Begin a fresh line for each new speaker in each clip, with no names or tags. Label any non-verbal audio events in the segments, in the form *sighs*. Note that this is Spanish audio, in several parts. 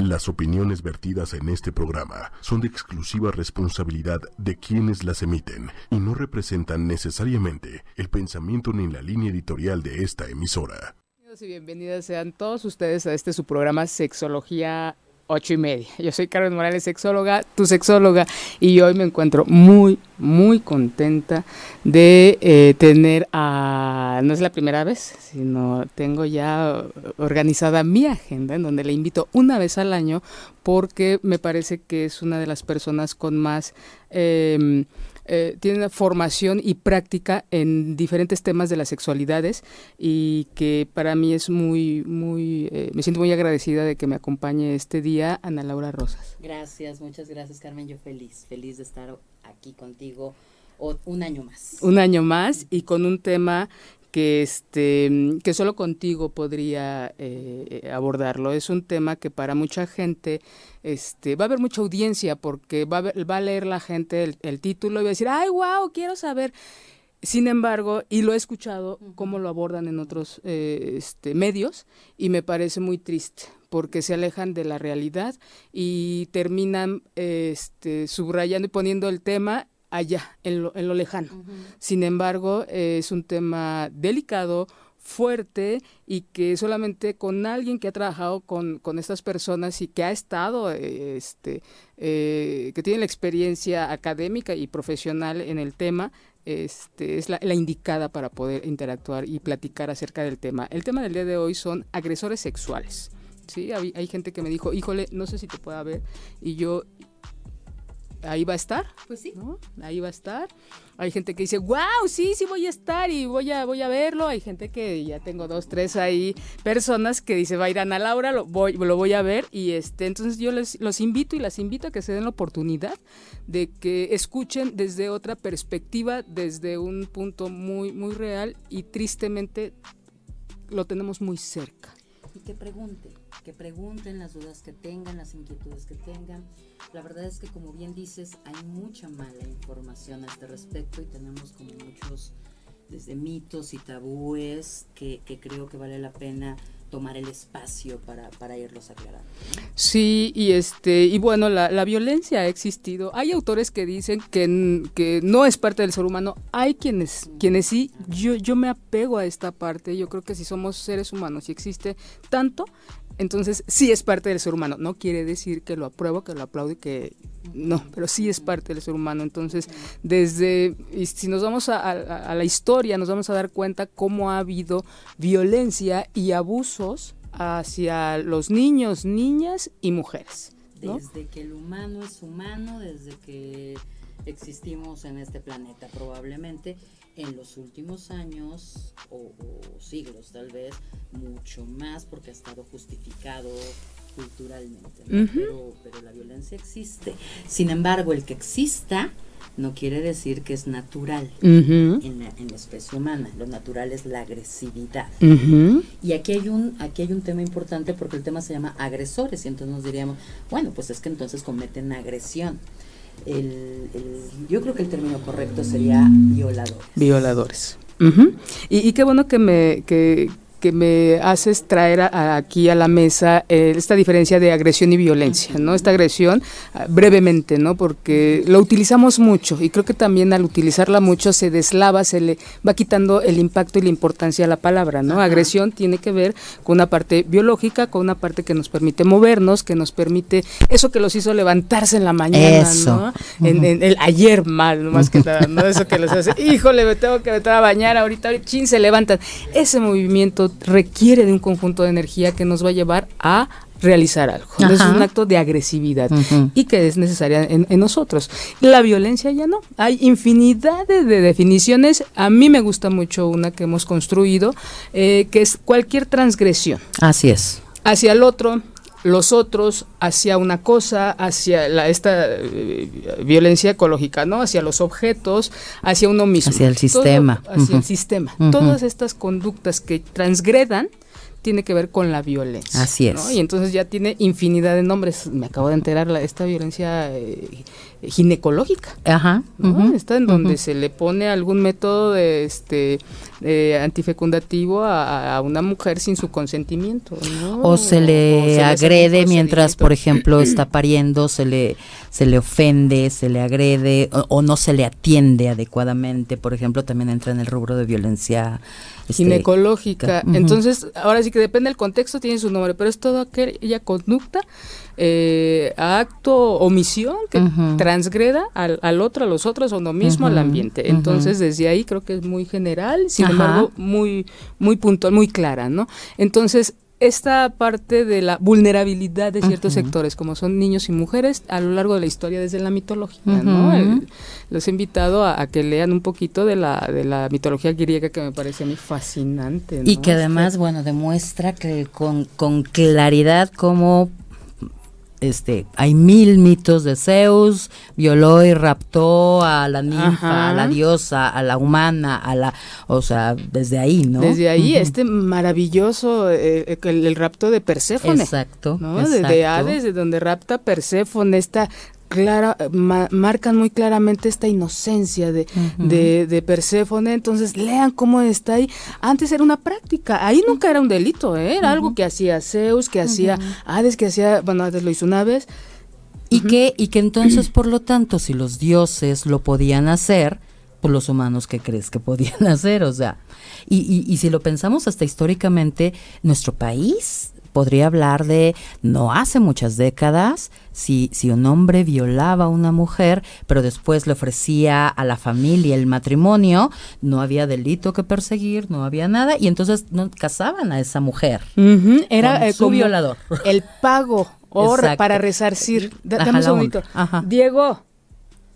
Las opiniones vertidas en este programa son de exclusiva responsabilidad de quienes las emiten y no representan necesariamente el pensamiento ni la línea editorial de esta emisora.
Bienvenidos y bienvenidas sean todos ustedes a este su programa Sexología ocho y media. Yo soy Carmen Morales, sexóloga, tu sexóloga, y hoy me encuentro muy, muy contenta de eh, tener a, no es la primera vez, sino tengo ya organizada mi agenda en donde le invito una vez al año porque me parece que es una de las personas con más... Eh, eh, tiene formación y práctica en diferentes temas de las sexualidades y que para mí es muy, muy, eh, me siento muy agradecida de que me acompañe este día Ana Laura Rosas.
Gracias, muchas gracias Carmen, yo feliz, feliz de estar aquí contigo un año más.
Un año más y con un tema que este que solo contigo podría eh, abordarlo es un tema que para mucha gente este va a haber mucha audiencia porque va a, va a leer la gente el, título y va a decir ay wow quiero saber sin embargo y lo he escuchado cómo lo abordan en otros eh, este, medios y me parece muy triste porque se alejan de la realidad y terminan este, subrayando y poniendo el tema allá, en lo, en lo lejano. Sin embargo, es un tema delicado, fuerte y que solamente con alguien que ha trabajado con, con estas personas y que ha estado, eh, este, eh, que tiene la experiencia académica y profesional en el tema, este, es la, indicada para poder interactuar y platicar acerca del tema. El tema del día de hoy son agresores sexuales. Sí, hay gente que me dijo, híjole, no sé si te pueda ver, y yo ahí va a estar.
Pues sí.
Ahí va a estar. Hay gente que dice, wow, sí, sí voy a estar y voy a, voy a verlo. Hay gente que ya tengo dos, tres ahí personas que dice, va a ir Ana Laura, lo voy, lo voy a ver. Y este, entonces yo les, los invito y las invito a que se den la oportunidad de que escuchen desde otra perspectiva, desde un punto muy, muy real y tristemente lo tenemos muy cerca.
Y que pregunten, que pregunten las dudas que tengan, las inquietudes que tengan la verdad es que como bien dices, hay mucha mala información a este respecto y tenemos como muchos desde mitos y tabúes que, creo que vale la pena tomar el espacio para, para irlos aclarando.
Sí, y este, y bueno, la, la, violencia ha existido. Hay autores que dicen que, que no es parte del ser humano. Hay quienes, quienes sí. Yo, yo me apego a esta parte. Yo creo que si somos seres humanos y existe tanto, entonces, sí es parte del ser humano. No quiere decir que lo apruebo, que lo aplaude, que no, pero sí es parte del ser humano. Entonces, desde, y si nos vamos a, la historia, nos vamos a dar cuenta cómo ha habido violencia y abusos hacia los niños, niñas y mujeres.
Desde que el humano es humano, desde que existimos en este planeta probablemente en los últimos años o, siglos tal vez mucho más porque ha estado justificado culturalmente pero, pero la violencia existe. Sin embargo el que exista no quiere decir que es natural en, la, en, la, especie humana. Lo natural es la agresividad. Y aquí hay un aquí hay un tema importante porque el tema se llama agresores y entonces nos diríamos, bueno, pues es que entonces cometen agresión el, yo creo que el término correcto sería violadores.
Violadores. y, y, qué bueno que me, que, que me haces traer aquí a la mesa eh, esta diferencia de agresión y violencia, ¿no? Esta agresión ah, brevemente, ¿no? Porque lo utilizamos mucho y creo que también al utilizarla mucho se deslava, se le va quitando el impacto y la importancia a la palabra, ¿no? Agresión tiene que ver con una parte biológica, con una parte que nos permite movernos, que nos permite eso que los hizo levantarse en la mañana, ¿no? En, el ayer mal, más que nada, ¿no? Eso que les hace, híjole, me tengo que meter a bañar ahorita, ahorita, chin, se levantan. Ese movimiento requiere de un conjunto de energía que nos va a llevar a realizar algo. Es un acto de agresividad y que es necesaria en, nosotros. La violencia ya no. Hay infinidad de, definiciones. A mí me gusta mucho una que hemos construido, eh, que es cualquier transgresión.
Así es.
Hacia el otro, los otros hacia una cosa, hacia la, esta eh, violencia ecológica, ¿no? Hacia los objetos, hacia uno mismo.
Hacia el sistema.
hacia el sistema. Todas estas conductas que transgredan tiene que ver con la violencia.
Así es.
Y entonces ya tiene infinidad de nombres. Me acabo de enterar, la, esta violencia eh, ginecológica.
Ajá.
Está en donde se le pone algún método de este antifecundativo a, una mujer sin su consentimiento.
O se le agrede mientras, por ejemplo, está pariendo, se le, se le ofende, se le agrede o, no se le atiende adecuadamente. Por ejemplo, también entra en el rubro de violencia
este, ginecológica. Entonces, ahora sí que depende del contexto, tiene su nombre, pero es todo aquella conducta eh, acto, omisión que transgreda al, al, otro, a los otros o no mismo al ambiente. Entonces, desde ahí creo que es muy general, sin embargo, muy, muy puntual, muy clara, ¿no? Entonces, esta parte de la vulnerabilidad de ciertos sectores, como son niños y mujeres, a lo largo de la historia desde la mitología, ¿no? los he invitado a, que lean un poquito de la, de la mitología griega que me parece a mí fascinante.
Y que además, bueno, demuestra que con, con claridad cómo este, hay mil mitos de Zeus, violó y raptó a la ninfa, a la diosa, a la humana, a la, o sea, desde ahí, ¿no?
Desde ahí, este maravilloso, eh, el, rapto de Perséfone.
Exacto.
¿no? De Hades, de donde rapta Perséfone, esta clara, marcan muy claramente esta inocencia de, de, Perséfone, entonces lean cómo está ahí. Antes era una práctica, ahí nunca era un delito, ¿eh? era algo que hacía Zeus, que hacía Hades, que hacía, bueno, Hades lo hizo una vez.
Y, que, y que entonces, por lo tanto, si los dioses lo podían hacer, pues los humanos, ¿qué crees que podían *laughs* hacer? O sea, y, y, y si lo pensamos hasta históricamente, nuestro país podría hablar de no hace muchas décadas, si, si un hombre violaba a una mujer, pero después le ofrecía a la familia el matrimonio, no había delito que perseguir, no había nada, y entonces no casaban a esa mujer.
Era eh, su violador. El pago *laughs* para resarcir. Dame un segundito. Diego.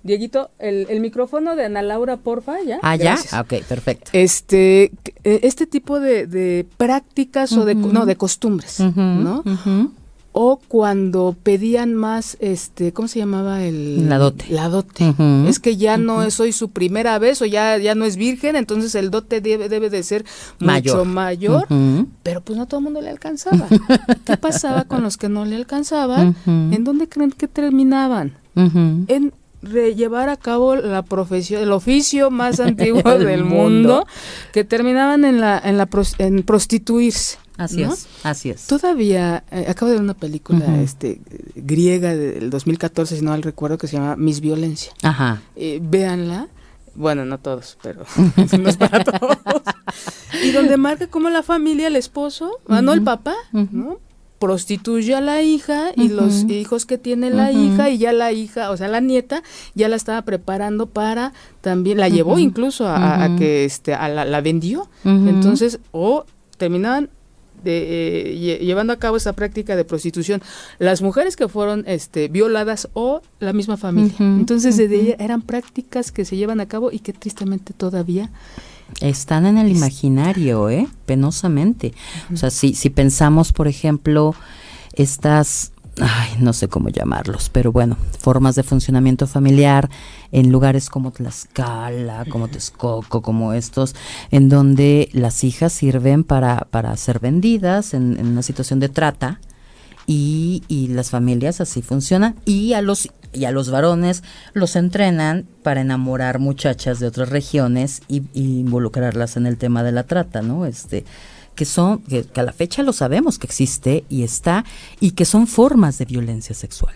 Dieguito, el, el, micrófono de Ana Laura, porfa, ¿ya?
Ah, ya. Ah, ok, perfecto.
Este, e, este tipo de, de prácticas o de, no, de costumbres, ¿no? O cuando pedían más, este, ¿cómo se llamaba el?
La dote.
La dote. Es que ya no es hoy su primera vez o ya, ya no es virgen, entonces el dote debe, debe de ser mucho mayor, pero pues no todo el mundo le alcanzaba. ¿Qué *laughs* pasaba con los que no le alcanzaban? ¿En dónde creen que terminaban? En llevar a cabo la profesión, el oficio más *laughs* antiguo del mundo, que terminaban en la en la en prostituirse.
Así es, así es.
Todavía eh, acabo de ver una película este griega del 2014, si no mal recuerdo, que se llama Mis Violencia.
Ajá.
Eh, véanla. Bueno, no todos, pero *laughs* no es para todos. y donde marca como la familia, el esposo, ah, no el papá, ¿no? prostituye a la hija y los hijos que tiene la hija y ya la hija, o sea, la nieta ya la estaba preparando para también la llevó incluso a, que este a la, vendió. Entonces, o terminaban de, eh, llevando a cabo esa práctica de prostitución las mujeres que fueron este violadas o la misma familia. Entonces, desde eran prácticas que se llevan a cabo y que tristemente todavía
están en el imaginario, ¿eh? Penosamente. O sea, si, si pensamos, por ejemplo, estas, ay, no sé cómo llamarlos, pero bueno, formas de funcionamiento familiar en lugares como Tlaxcala, como Texcoco, como estos, en donde las hijas sirven para, para ser vendidas en, en una situación de trata. Y, y, las familias así funcionan y a los y a los varones los entrenan para enamorar muchachas de otras regiones y, involucrarlas en el tema de la trata, ¿no? Este que son que, a la fecha lo sabemos que existe y está y que son formas de violencia sexual.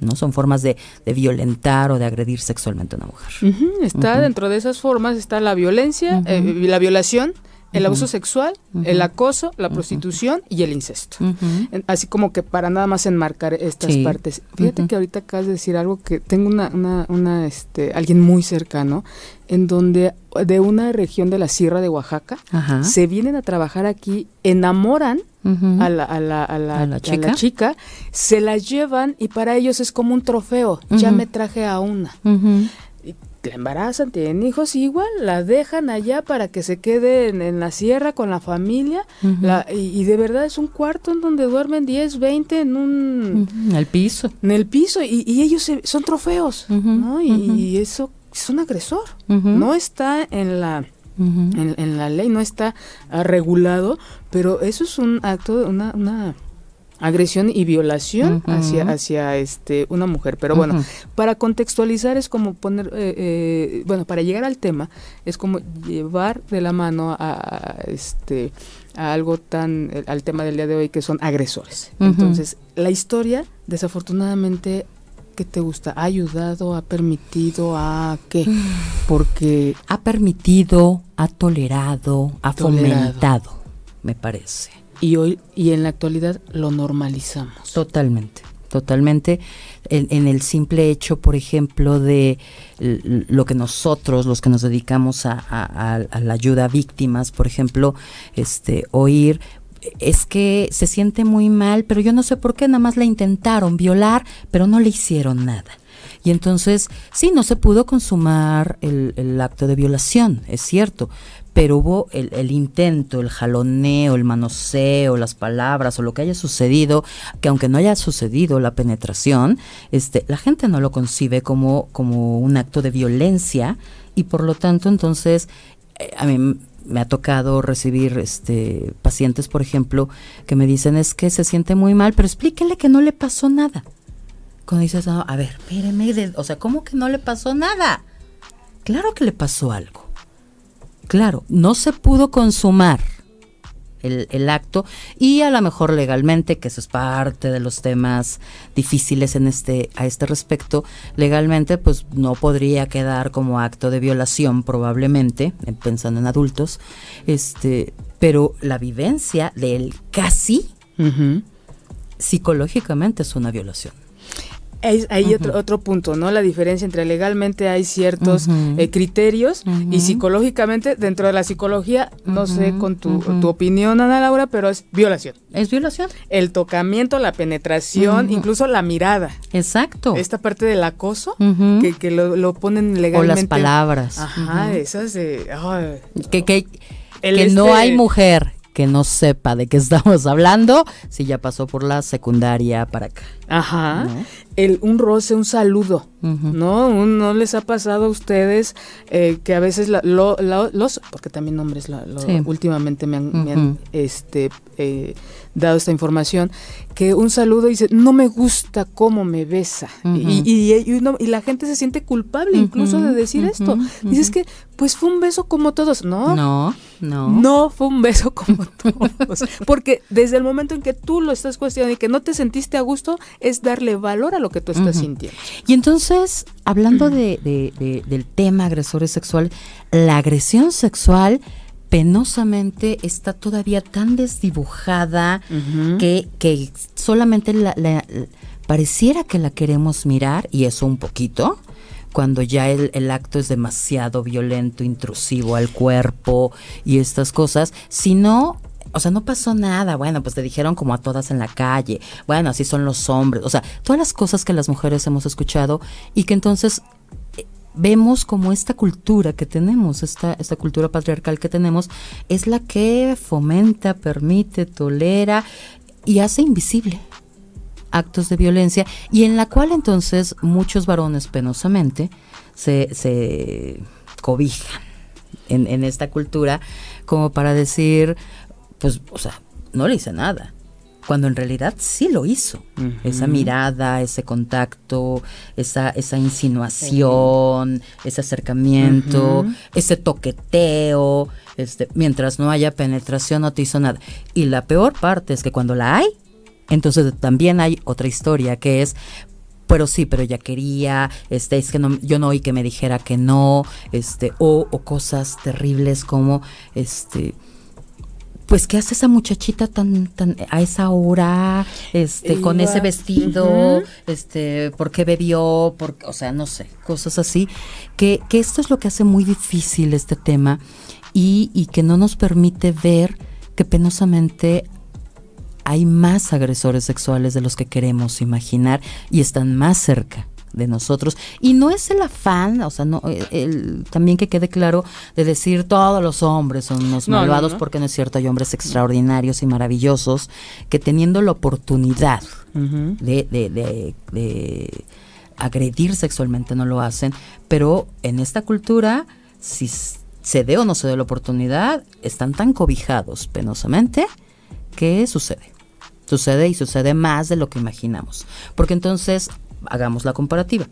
¿no? Son formas de, violentar o de agredir sexualmente a una mujer.
Está dentro de esas formas, está la violencia, eh, la violación, el abuso sexual, el acoso, la prostitución y el incesto. Así como que para nada más enmarcar estas partes. Fíjate que ahorita acabas de decir algo que tengo una, una, una, este, alguien muy cercano, en donde de una región de la Sierra de Oaxaca se vienen a trabajar aquí, enamoran a, la, a, la, a, la, chica? se la llevan y para ellos es como un trofeo. Ya me traje a una la embarazan, tienen hijos, igual la dejan allá para que se quede en, la sierra con la familia. y, de verdad es un cuarto en donde duermen 10, 20 en un...
En el piso.
En el piso. Y, ellos son trofeos, ¿no? Y, eso es un agresor. No está en la en, la ley, no está regulado, pero eso es un acto, una, una agresión y violación hacia hacia este una mujer pero bueno para contextualizar es como poner eh, eh, bueno para llegar al tema es como llevar de la mano a, este a algo tan al tema del día de hoy que son agresores entonces la historia desafortunadamente ¿Qué te gusta? ¿Ha ayudado? ¿Ha permitido? ¿A qué? *sighs* Porque...
Ha permitido, ha tolerado, ha fomentado, me parece.
Y hoy, y en la actualidad, lo normalizamos.
Totalmente, totalmente. En, el simple hecho, por ejemplo, de lo que nosotros, los que nos dedicamos a, la ayuda a víctimas, por ejemplo, este, oír, es que se siente muy mal, pero yo no sé por qué, nada más la intentaron violar, pero no le hicieron nada. Y entonces, sí, no se pudo consumar el, acto de violación, es cierto, pero hubo el, intento, el jaloneo, el manoseo, las palabras o lo que haya sucedido, que aunque no haya sucedido la penetración, este, la gente no lo concibe como, como un acto de violencia y por lo tanto entonces eh, a mí me ha tocado recibir este pacientes, por ejemplo, que me dicen es que se siente muy mal, pero explíquele que no le pasó nada. Cuando dices, a ver, espéreme, o sea, ¿cómo que no le pasó nada? Claro que le pasó algo. Claro, no se pudo consumar el, acto y a lo mejor legalmente, que eso es parte de los temas difíciles en este, a este respecto, legalmente pues no podría quedar como acto de violación probablemente, pensando en adultos, este, pero la vivencia del casi psicológicamente es una violación.
Hay, otro, otro punto, ¿no? La diferencia entre legalmente hay ciertos eh, criterios y psicológicamente, dentro de la psicología, no sé con tu, tu, opinión, Ana Laura, pero es violación.
¿Es violación?
El tocamiento, la penetración, incluso la mirada.
Exacto.
Esta parte del acoso, que, que lo, lo, ponen legalmente.
O las palabras.
Ajá, esas de...
que, que, que no este hay mujer que no sepa de qué *laughs* estamos hablando si ya pasó por la secundaria para acá.
Ajá. El, un roce, un saludo, ¿no? ¿No les ha pasado a ustedes eh, que a veces los, porque también hombres lo, últimamente me han, este, eh, dado esta información, que un saludo dice, no me gusta cómo me besa. y, y, la gente se siente culpable incluso de decir esto. Dices que, pues fue un beso como todos. No,
no, no.
No fue un beso como *laughs* todos. Porque desde el momento en que tú lo estás cuestionando y que no te sentiste a gusto, es darle valor a lo que tú estás sintiendo.
Y entonces, hablando de, del tema agresores sexual, la agresión sexual penosamente está todavía tan desdibujada que, que, solamente la, pareciera que la queremos mirar, y eso un poquito, cuando ya el, el, acto es demasiado violento, intrusivo al cuerpo y estas cosas, sino o sea, no pasó nada, bueno, pues te dijeron como a todas en la calle, bueno, así son los hombres, o sea, todas las cosas que las mujeres hemos escuchado y que entonces vemos como esta cultura que tenemos, esta, esta cultura patriarcal que tenemos, es la que fomenta, permite, tolera y hace invisible actos de violencia y en la cual entonces muchos varones penosamente se, se cobijan en, en esta cultura como para decir, pues, o sea, no le hice nada cuando en realidad sí lo hizo. Esa mirada, ese contacto, esa, esa insinuación, ese acercamiento, ese toqueteo, este, mientras no haya penetración no te hizo nada. Y la peor parte es que cuando la hay, entonces también hay otra historia que es pero sí, pero ya quería, este, es que no, yo no oí que me dijera que no, este, o, o cosas terribles como, este, pues qué hace esa muchachita tan tan a esa hora este con ese vestido este por qué bebió por, o sea no sé cosas así que, que esto es lo que hace muy difícil este tema y, y que no nos permite ver que penosamente hay más agresores sexuales de los que queremos imaginar y están más cerca de nosotros. Y no es el afán, o sea, no, eh, el, también que quede claro de decir todos los hombres son unos malvados, porque no es cierto, hay hombres extraordinarios y maravillosos que teniendo la oportunidad de, de, de, de, agredir sexualmente no lo hacen, pero en esta cultura, si se dé o no se dé la oportunidad, están tan cobijados penosamente que sucede. Sucede y sucede más de lo que imaginamos. Porque entonces, hagamos la comparativa.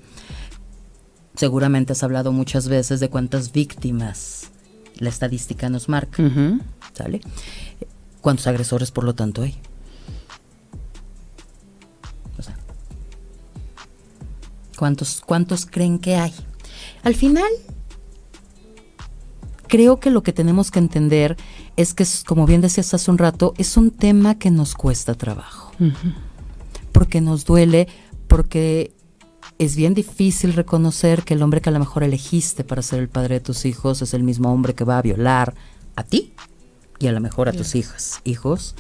Seguramente has hablado muchas veces de cuántas víctimas la estadística nos marca. ¿Sale? ¿Cuántos agresores, por lo tanto, hay? O sea, ¿cuántos, ¿cuántos creen que hay? Al final, creo que lo que tenemos que entender es que, como bien decías hace un rato, es un tema que nos cuesta trabajo. Porque nos duele, porque es bien difícil reconocer que el hombre que a lo mejor elegiste para ser el padre de tus hijos es el mismo hombre que va a violar a ti y a lo mejor a tus hijas, hijos,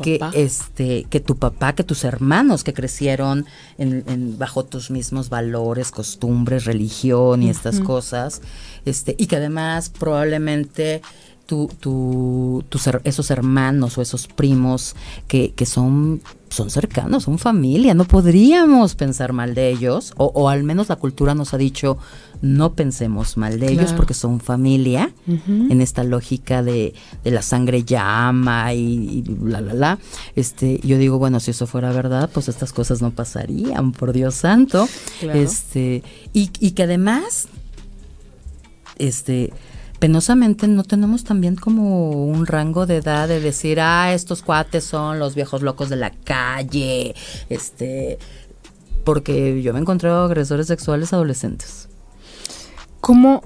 que este, que tu papá, que tus hermanos que crecieron en, bajo tus mismos valores, costumbres, religión y estas cosas, este, y que además probablemente tu, tu, tus, esos hermanos o esos primos que, que son, son cercanos, son familia, no podríamos pensar mal de ellos, o, al menos la cultura nos ha dicho no pensemos mal de ellos porque son familia, en esta lógica de, de, la sangre llama y, la la la. Este, yo digo, bueno, si eso fuera verdad, pues estas cosas no pasarían, por Dios santo. Este, y, y que además, este penosamente no tenemos también como un rango de edad de decir, ah, estos cuates son los viejos locos de la calle, este, porque yo me he encontrado agresores sexuales adolescentes.
¿Cómo,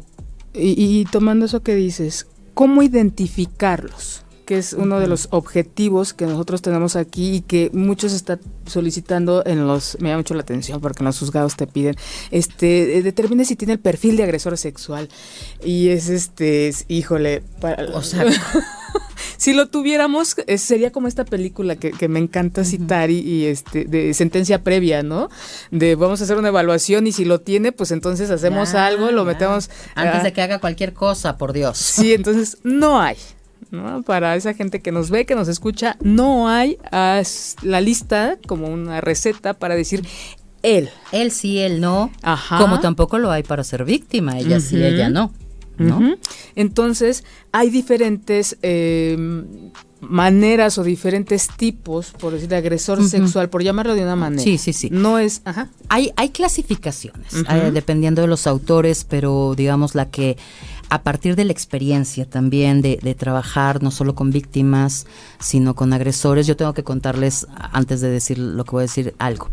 y, y tomando eso que dices, cómo identificarlos? Que es uno de los objetivos que nosotros tenemos aquí y que muchos están solicitando en los, me da mucho la atención porque en los juzgados te piden, este, eh, determine si tiene el perfil de agresor sexual. Y es este, híjole, para, o sea, *laughs* si lo tuviéramos, sería como esta película que, me encanta citar y, este de sentencia previa, ¿no? De vamos a hacer una evaluación y si lo tiene, pues entonces hacemos algo, lo metemos.
Antes de que haga cualquier cosa, por Dios.
Sí, entonces no hay. Para esa gente que nos ve, que nos escucha, no hay la lista como una receta para decir él.
Él sí, él no. Como tampoco lo hay para ser víctima, ella sí, ella no. ¿no?
Entonces, hay diferentes em, maneras o diferentes tipos, por decir, de agresor sexual, por llamarlo de una manera.
Sí, sí, sí.
No es, ajá.
Hay, hay clasificaciones, eh, dependiendo de los autores, pero digamos la que a partir de la experiencia también de, trabajar no solo con víctimas, sino con agresores, yo tengo que contarles, antes de decir lo que voy a decir, algo.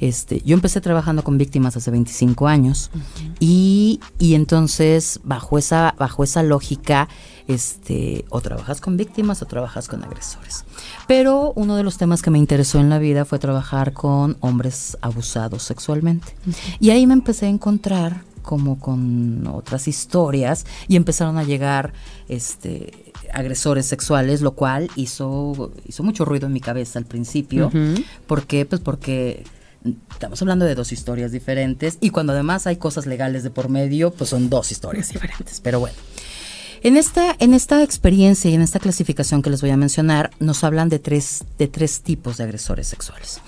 Este, yo empecé trabajando con víctimas hace 25 años y, y, entonces bajo esa, bajo esa lógica, este, o trabajas con víctimas o trabajas con agresores. Pero uno de los temas que me interesó en la vida fue trabajar con hombres abusados sexualmente. Y ahí me empecé a encontrar como con otras historias y empezaron a llegar este agresores sexuales, lo cual hizo hizo mucho ruido en mi cabeza al principio. ¿Por qué? Pues porque estamos hablando de dos historias diferentes y cuando además hay cosas legales de por medio, pues son dos historias *laughs* diferentes. Pero bueno, en esta, en esta experiencia y en esta clasificación que les voy a mencionar, nos hablan de tres, de tres tipos de agresores sexuales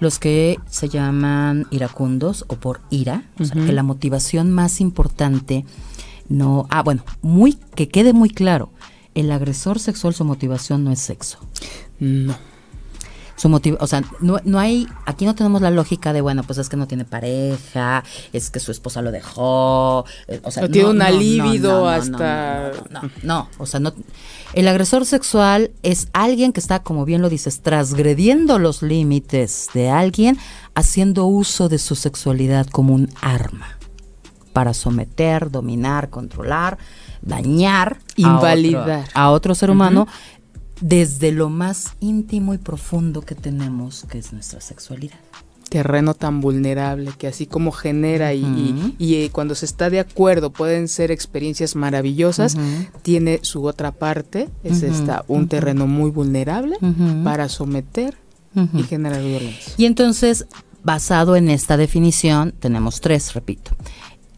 los que se llaman iracundos o por ira, o sea, que la motivación más importante no, ah, bueno, muy que quede muy claro, el agresor sexual su motivación no es sexo.
No.
Su motivo, o sea, no, no hay, aquí no tenemos la lógica de, bueno, pues es que no tiene pareja, es que su esposa lo dejó, eh, o sea,
no, tiene un alíbido hasta...
No, no, o sea, no, el agresor sexual es alguien que está, como bien lo dices, transgrediendo los límites de alguien, haciendo uso de su sexualidad como un arma para someter, dominar, controlar, dañar,
invalidar.
a otro, ser humano desde lo más íntimo y profundo que tenemos, que es nuestra sexualidad.
Terreno tan vulnerable que así como genera y, eh, cuando se está de acuerdo pueden ser experiencias maravillosas, tiene su otra parte, es esta, un terreno muy vulnerable para someter y generar violencia.
Y entonces, basado en esta definición, tenemos tres, repito,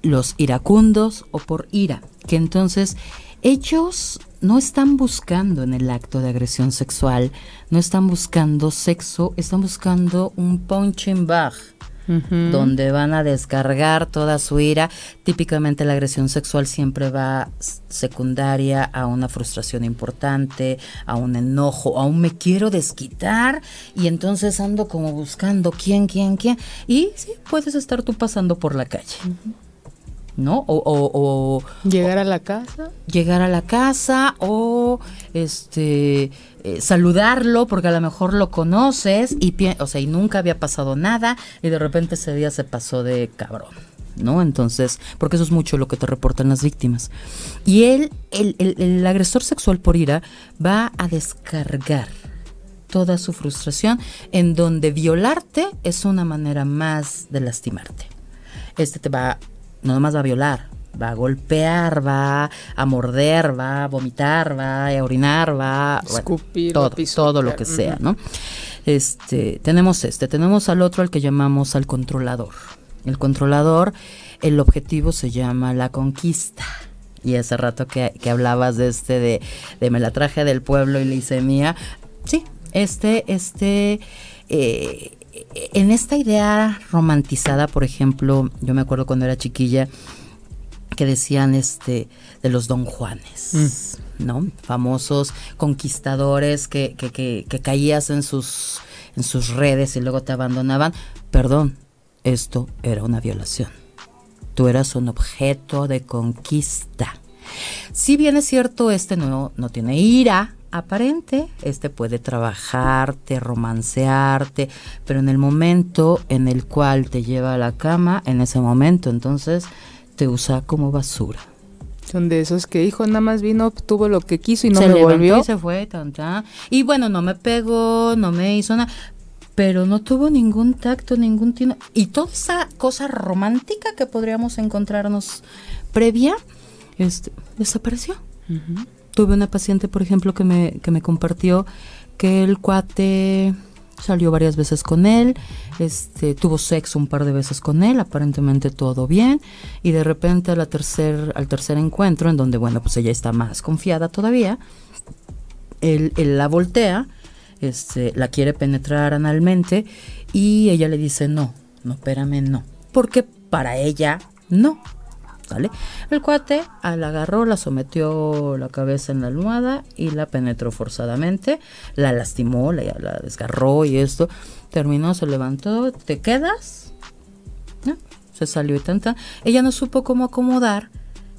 los iracundos o por ira, que entonces ellos no están buscando en el acto de agresión sexual, no están buscando sexo, están buscando un punching bag, donde van a descargar toda su ira. Típicamente la agresión sexual siempre va secundaria a una frustración importante, a un enojo, a un me quiero desquitar y entonces ando como buscando quién, quién, quién. Y sí, puedes estar tú pasando por la calle. ¿No? O,
llegar a la casa.
Llegar a la casa o este eh, saludarlo porque a lo mejor lo conoces y o sea, y nunca había pasado nada y de repente ese día se pasó de cabrón. ¿No? Entonces, porque eso es mucho lo que te reportan las víctimas. Y él, el, el agresor sexual por ira, va a descargar toda su frustración en donde violarte es una manera más de lastimarte. Este te va no nomás va a violar, va a golpear, va a morder, va a vomitar, va a orinar, va a
escupir,
todo, todo lo que sea, ¿no? Este, tenemos este, tenemos al otro al que llamamos al controlador. El controlador, el objetivo se llama la conquista. Y hace rato que, hablabas de este, de, de, me la traje del pueblo y le hice mía. Sí, este, este, eh, en esta idea romantizada, por ejemplo, yo me acuerdo cuando era chiquilla que decían este de los Don Juanes, mm. ¿no? Famosos conquistadores que, que, que, que, caías en sus en sus redes y luego te abandonaban. Perdón, esto era una violación. Tú eras un objeto de conquista. Si bien es cierto, este no, no tiene ira, aparente, este puede trabajarte, romancearte, pero en el momento en el cual te lleva a la cama, en ese momento entonces te usa como basura.
Son de esos que, hijo, nada más vino, tuvo lo que quiso y no me volvió.
Y se fue, Y bueno, no me pegó, no me hizo nada, pero no tuvo ningún tacto, ningún tino. Y toda esa cosa romántica que podríamos encontrarnos previa, este, desapareció. Tuve una paciente, por ejemplo, que me, que me compartió que el cuate salió varias veces con él, este, tuvo sexo un par de veces con él, aparentemente todo bien, y de repente a tercer, al tercer encuentro, en donde, bueno, pues ella está más confiada todavía, él, él la voltea, este, la quiere penetrar analmente, y ella le dice, no, no, espérame, no, porque para ella, no, el cuate la agarró, la sometió la cabeza en la almohada y la penetró forzadamente, la lastimó, la, desgarró y esto. Terminó, se levantó, ¿te quedas? Se salió y tanta. Ella no supo cómo acomodar.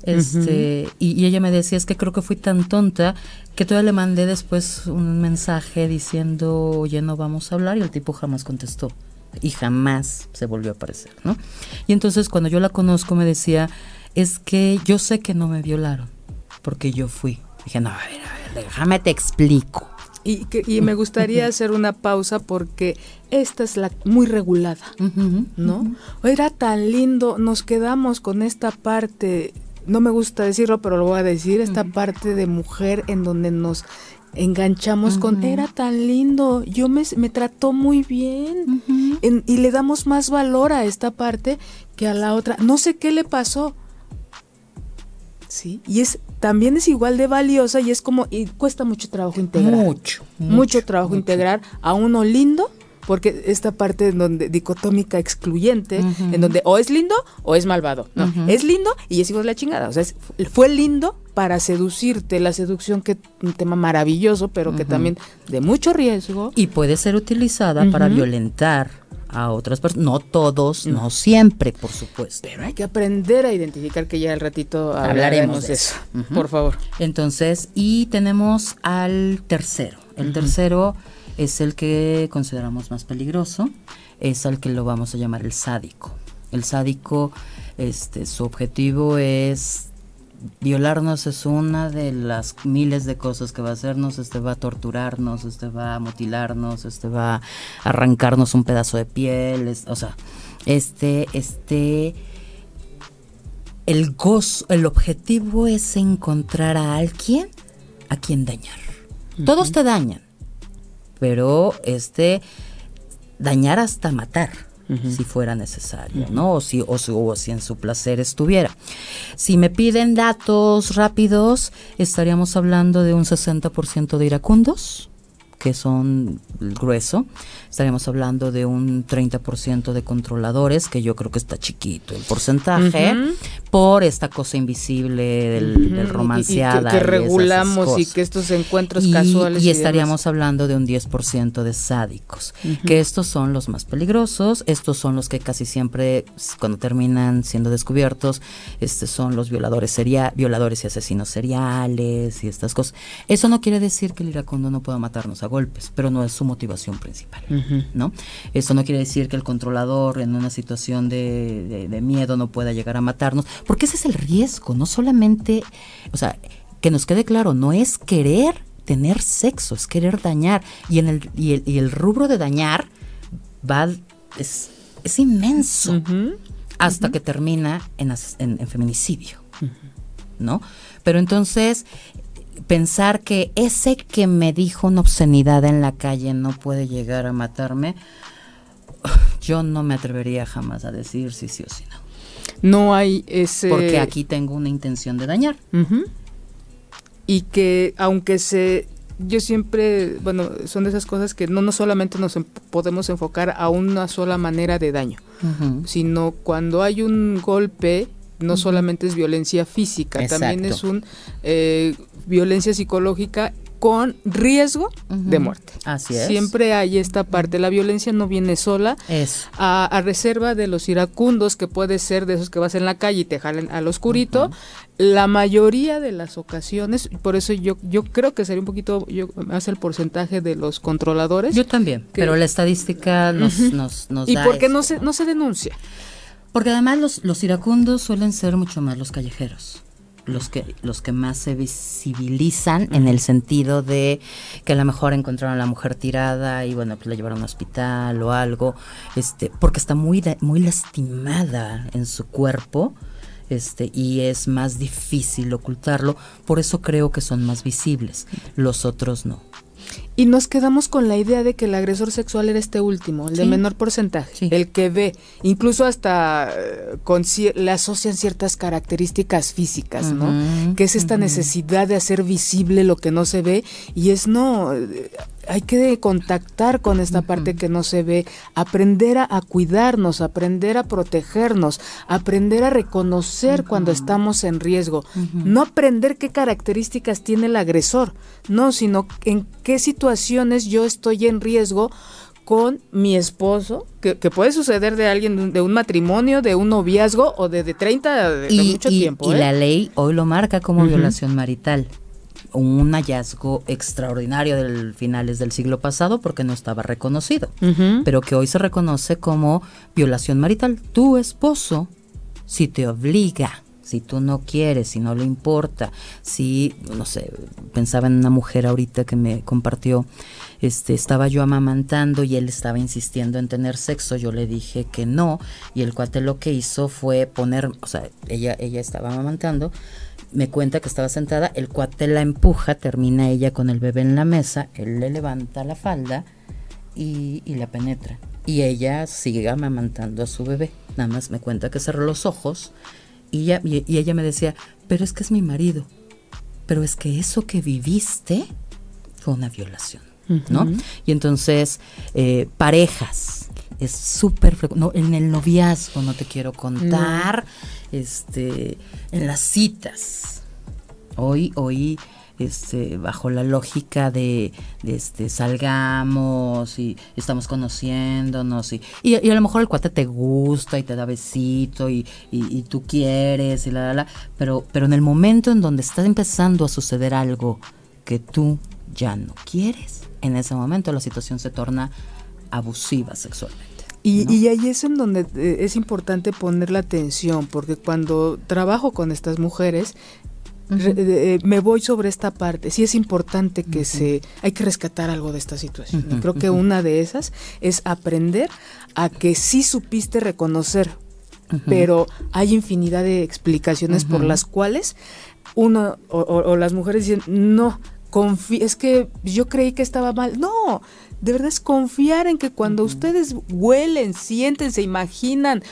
Este, y, ella me decía, es que creo que fui tan tonta que todavía le mandé después un mensaje diciendo, oye, no vamos a hablar, y el tipo jamás contestó y jamás se volvió a aparecer, ¿no? Y entonces cuando yo la conozco me decía, es que yo sé que no me violaron, porque yo fui. Dije, no, a ver, a ver, déjame te explico.
Y, y me gustaría hacer una pausa porque esta es la muy regulada, ¿no? Era tan lindo, nos quedamos con esta parte, no me gusta decirlo, pero lo voy a decir, esta parte de mujer en donde nos enganchamos con, era tan lindo, yo me, me trató muy bien, y le damos más valor a esta parte que a la otra. No sé qué le pasó, Sí, y es también es igual de valiosa y es como y cuesta mucho trabajo integrar.
Mucho,
mucho, trabajo integrar a uno lindo porque esta parte en donde dicotómica excluyente, en donde o es lindo o es malvado. No, es lindo y es hijo de la chingada. O sea, fue lindo para seducirte, la seducción que es un tema maravilloso, pero que también de mucho riesgo.
Y puede ser utilizada para violentar a otras personas. No todos, no. siempre, por supuesto.
Pero hay que aprender a identificar que ya al ratito hablaremos, de eso. Por favor.
Entonces, y tenemos al tercero. El tercero es el que consideramos más peligroso, es al que lo vamos a llamar el sádico. El sádico, este, su objetivo es violarnos es una de las miles de cosas que va a hacernos, este va a torturarnos, este va a mutilarnos, este va a arrancarnos un pedazo de piel, o sea, este, este, el gozo, el objetivo es encontrar a alguien a quien dañar. Todos te dañan, pero este, dañar hasta matar si fuera necesario, ¿no? O si, o, si en su placer estuviera. Si me piden datos rápidos, estaríamos hablando de un 60% de iracundos que son grueso. Estaríamos hablando de un 30% de controladores, que yo creo que está chiquito el porcentaje, por esta cosa invisible del, romanceada.
Y, que, regulamos y, que estos encuentros casuales.
Y, estaríamos hablando de un 10% de sádicos, que estos son los más peligrosos, estos son los que casi siempre, cuando terminan siendo descubiertos, este son los violadores seria, violadores y asesinos seriales y estas cosas. Eso no quiere decir que el iracundo no pueda matarnos a golpes, pero no es su motivación principal, ¿no? Eso no quiere decir que el controlador en una situación de, de, miedo no pueda llegar a matarnos, porque ese es el riesgo, no solamente, o sea, que nos quede claro, no es querer tener sexo, es querer dañar. Y, en el, y, el, y el rubro de dañar va, es, es inmenso hasta que termina en, en, feminicidio, ¿no? Pero entonces pensar que ese que me dijo una obscenidad en la calle no puede llegar a matarme, yo no me atrevería jamás a decir sí, sí o sí no.
No hay ese...
Porque aquí tengo una intención de dañar.
Y que aunque se... Yo siempre, bueno, son de esas cosas que no, no solamente nos podemos enfocar a una sola manera de daño, sino cuando hay un golpe no solamente es violencia física, también es un eh, violencia psicológica con riesgo de muerte.
Así es.
Siempre hay esta parte. La violencia no viene sola.
Es.
A, reserva de los iracundos, que puede ser de esos que vas en la calle y te jalen al oscurito. La mayoría de las ocasiones, por eso yo yo creo que sería un poquito yo, más el porcentaje de los controladores.
Yo también, pero la estadística nos, nos, nos
¿Y por qué no se, no se denuncia?
Porque además los, los iracundos suelen ser mucho más los callejeros los que los que más se visibilizan en el sentido de que a lo mejor encontraron a la mujer tirada y bueno pues la llevaron a un hospital o algo este porque está muy muy lastimada en su cuerpo este y es más difícil ocultarlo. Por eso creo que son más visibles. Los otros no
y nos quedamos con la idea de que el agresor sexual era este último, el de menor porcentaje, el que ve, incluso hasta eh, con, le asocian ciertas características físicas, ¿no? Que es esta necesidad de hacer visible lo que no se ve y es no, hay que contactar con esta parte que no se ve, aprender a, cuidarnos, aprender a protegernos, aprender a reconocer cuando estamos en riesgo, no aprender qué características tiene el agresor, no, sino en qué situaciones yo estoy en riesgo con mi esposo, que, puede suceder de alguien, de un matrimonio, de un noviazgo o de, de 30, de, mucho tiempo.
Y
¿eh?
la ley hoy lo marca como violación marital un hallazgo extraordinario del finales del siglo pasado porque no estaba reconocido, pero que hoy se reconoce como violación marital. Tu esposo, si te obliga, si tú no quieres, si no le importa, si, no sé, pensaba en una mujer ahorita que me compartió, este, estaba yo amamantando y él estaba insistiendo en tener sexo, yo le dije que no, y el cuate lo que hizo fue poner, o sea, ella, ella estaba amamantando, me cuenta que estaba sentada, el cuate la empuja, termina ella con el bebé en la mesa, él le levanta la falda y, la penetra. Y ella sigue amamantando a su bebé. Nada más me cuenta que cerró los ojos y ella, y, ella me decía, pero es que es mi marido. Pero es que eso que viviste fue una violación, ¿no? Y entonces, eh, parejas, es súper no, en el noviazgo no te quiero contar, este, en las citas. Hoy, hoy, este, bajo la lógica de, este, salgamos y estamos conociéndonos y, y, a lo mejor el cuate te gusta y te da besito y, y, tú quieres y la, la, la, pero, pero en el momento en donde está empezando a suceder algo que tú ya no quieres, en ese momento la situación se torna abusiva sexualmente.
Y, ahí es en donde eh, es importante poner la atención, porque cuando trabajo con estas mujeres, eh, me voy sobre esta parte. Sí es importante que se, hay que rescatar algo de esta situación. creo que una de esas es aprender a que sí supiste reconocer, pero hay infinidad de explicaciones por las cuales uno o, las mujeres dicen, no, es que yo creí que estaba mal. No, de verdad es confiar en que cuando ustedes huelen, sienten, se imaginan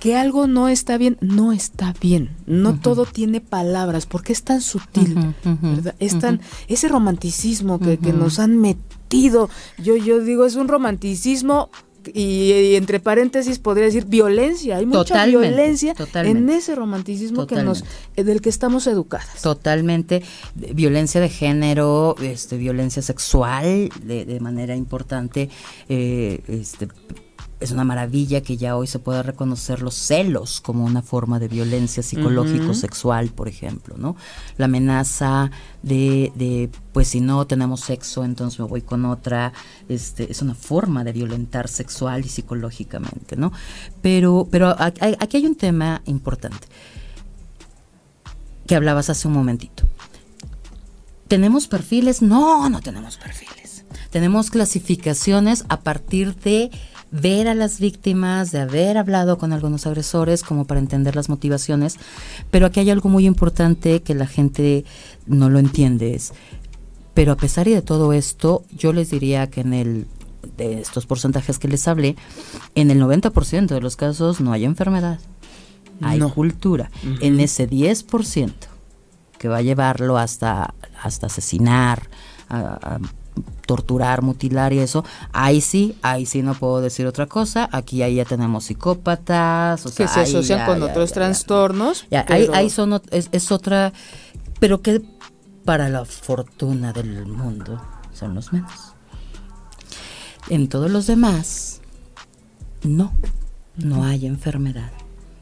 que algo no está bien, no está bien. No todo tiene palabras, porque es tan sutil, ¿verdad? Es tan, ese romanticismo que, nos han pervertido. Yo, yo digo, es un romanticismo y, entre paréntesis podría decir violencia. Hay mucha violencia en ese romanticismo que nos, del que estamos educadas.
Totalmente. Violencia de género, este, violencia sexual de, de manera importante. Eh, este, es una maravilla que ya hoy se pueda reconocer los celos como una forma de violencia psicológico-sexual, por ejemplo, ¿no? La amenaza de, de, pues si no tenemos sexo, entonces me voy con otra, este, es una forma de violentar sexual y psicológicamente, ¿no? Pero, pero aquí hay un tema importante que hablabas hace un momentito. ¿Tenemos perfiles? No, no tenemos perfiles. Tenemos clasificaciones a partir de ver a las víctimas, de haber hablado con algunos agresores como para entender las motivaciones, pero aquí hay algo muy importante que la gente no lo entiende. Es, pero a pesar de todo esto, yo les diría que en el de estos porcentajes que les hablé, en el 90% de los casos no hay enfermedad, hay cultura. En ese 10% que va a llevarlo hasta, hasta asesinar, a, torturar, mutilar y eso, ahí sí, ahí sí no puedo decir otra cosa. Aquí ahí ya tenemos psicópatas,
que se asocian con otros trastornos.
ahí, son, es, otra, pero que para la fortuna del mundo son los menos. En todos los demás, no, no hay enfermedad.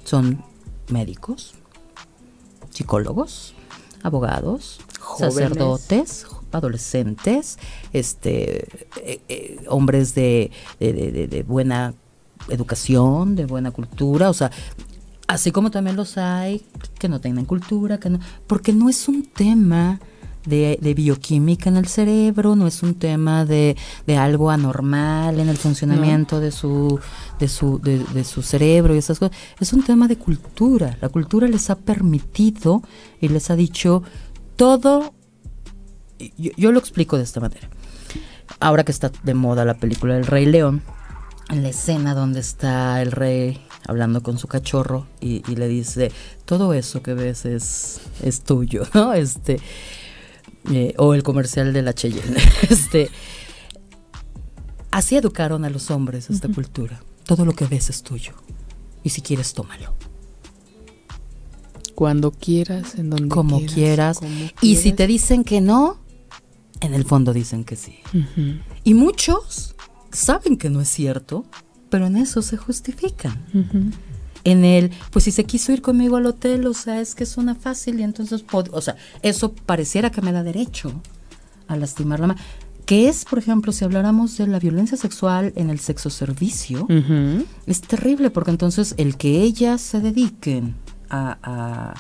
Son médicos, psicólogos, abogados, sacerdotes, adolescentes, este, eh, eh, hombres de, de, buena educación, de buena cultura, o sea, así como también los hay que no tienen cultura, que no, porque no es un tema de, bioquímica en el cerebro, no es un tema de, de algo anormal en el funcionamiento de su de su de, de, su cerebro y esas cosas, es un tema de cultura. La cultura les ha permitido y les ha dicho todo yo, lo explico de esta manera. Ahora que está de moda la película El Rey León, en la escena donde está el rey hablando con su cachorro y, le dice, todo eso que ves es, es tuyo, ¿no? Este, eh, o el comercial de la Cheyenne. *laughs* Este, así educaron a los hombres esta cultura. Todo lo que ves es tuyo. Y si quieres, tómalo.
Cuando quieras, en donde
como quieras. Y si te dicen que no, en el fondo dicen que sí. Y muchos saben que no es cierto, pero en eso se justifican. En el, pues si se quiso ir conmigo al hotel, o sea, es que suena fácil y entonces, o sea, eso pareciera que me da derecho a lastimar la mano. Que es, por ejemplo, si habláramos de la violencia sexual en el sexo servicio, es terrible porque entonces el que ellas se dediquen a a,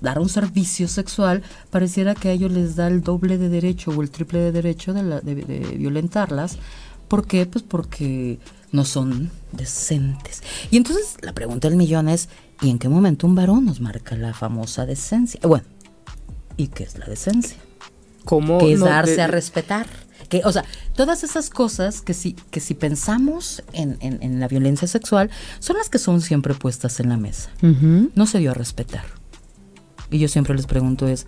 dar un servicio sexual, pareciera que a ellos les da el doble de derecho o el triple de derecho de, de, violentarlas. ¿Por qué? Pues porque no son decentes. Y entonces la pregunta del millón es, ¿y en qué momento un varón nos marca la famosa decencia? Bueno, ¿y qué es la decencia? ¿Cómo? Que es darse a respetar. O sea, todas esas cosas que si, que si pensamos en, en, la violencia sexual son las que son siempre puestas en la mesa. No se dio a respetar. Y yo siempre les pregunto es,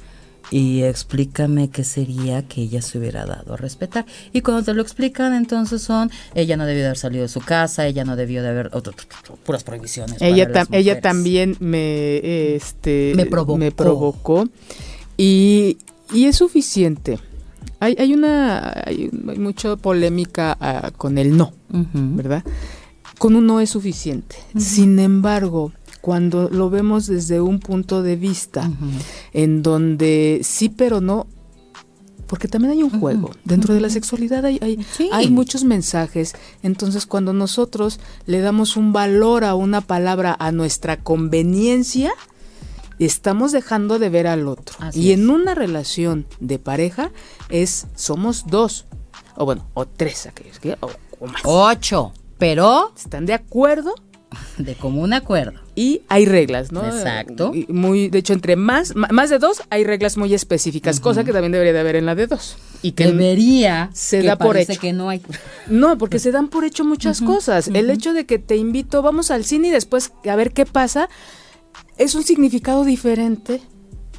y explícame qué sería que ella se hubiera dado a respetar. Y cuando te lo explican, entonces son, ella no debió de haber salido de su casa, ella no debió de haber, puras prohibiciones.
Ella, ella también me, este,
me provocó.
Me provocó y, y es suficiente. Hay, hay una hay, mucha polémica ah, con el no, ¿verdad? Con un no es suficiente. Sin embargo, cuando lo vemos desde un punto de vista en donde sí pero no, porque también hay un juego. Dentro de la sexualidad hay, hay, hay, muchos mensajes. Entonces, cuando nosotros le damos un valor a una palabra a nuestra conveniencia, estamos dejando de ver al otro. y en una relación de pareja es somos dos, o bueno, o tres aquellos, o, más.
Ocho, pero...
¿Están de acuerdo? *laughs*
De común acuerdo.
Y hay reglas, ¿no?
Exacto.
muy, de hecho, entre más, más de dos hay reglas muy específicas, cosa que también debería de haber en la de dos.
Y que debería
se da por hecho.
que no hay. *laughs*
No, porque se dan por hecho muchas cosas. El hecho de que te invito, vamos al cine y después a ver qué pasa, es un significado diferente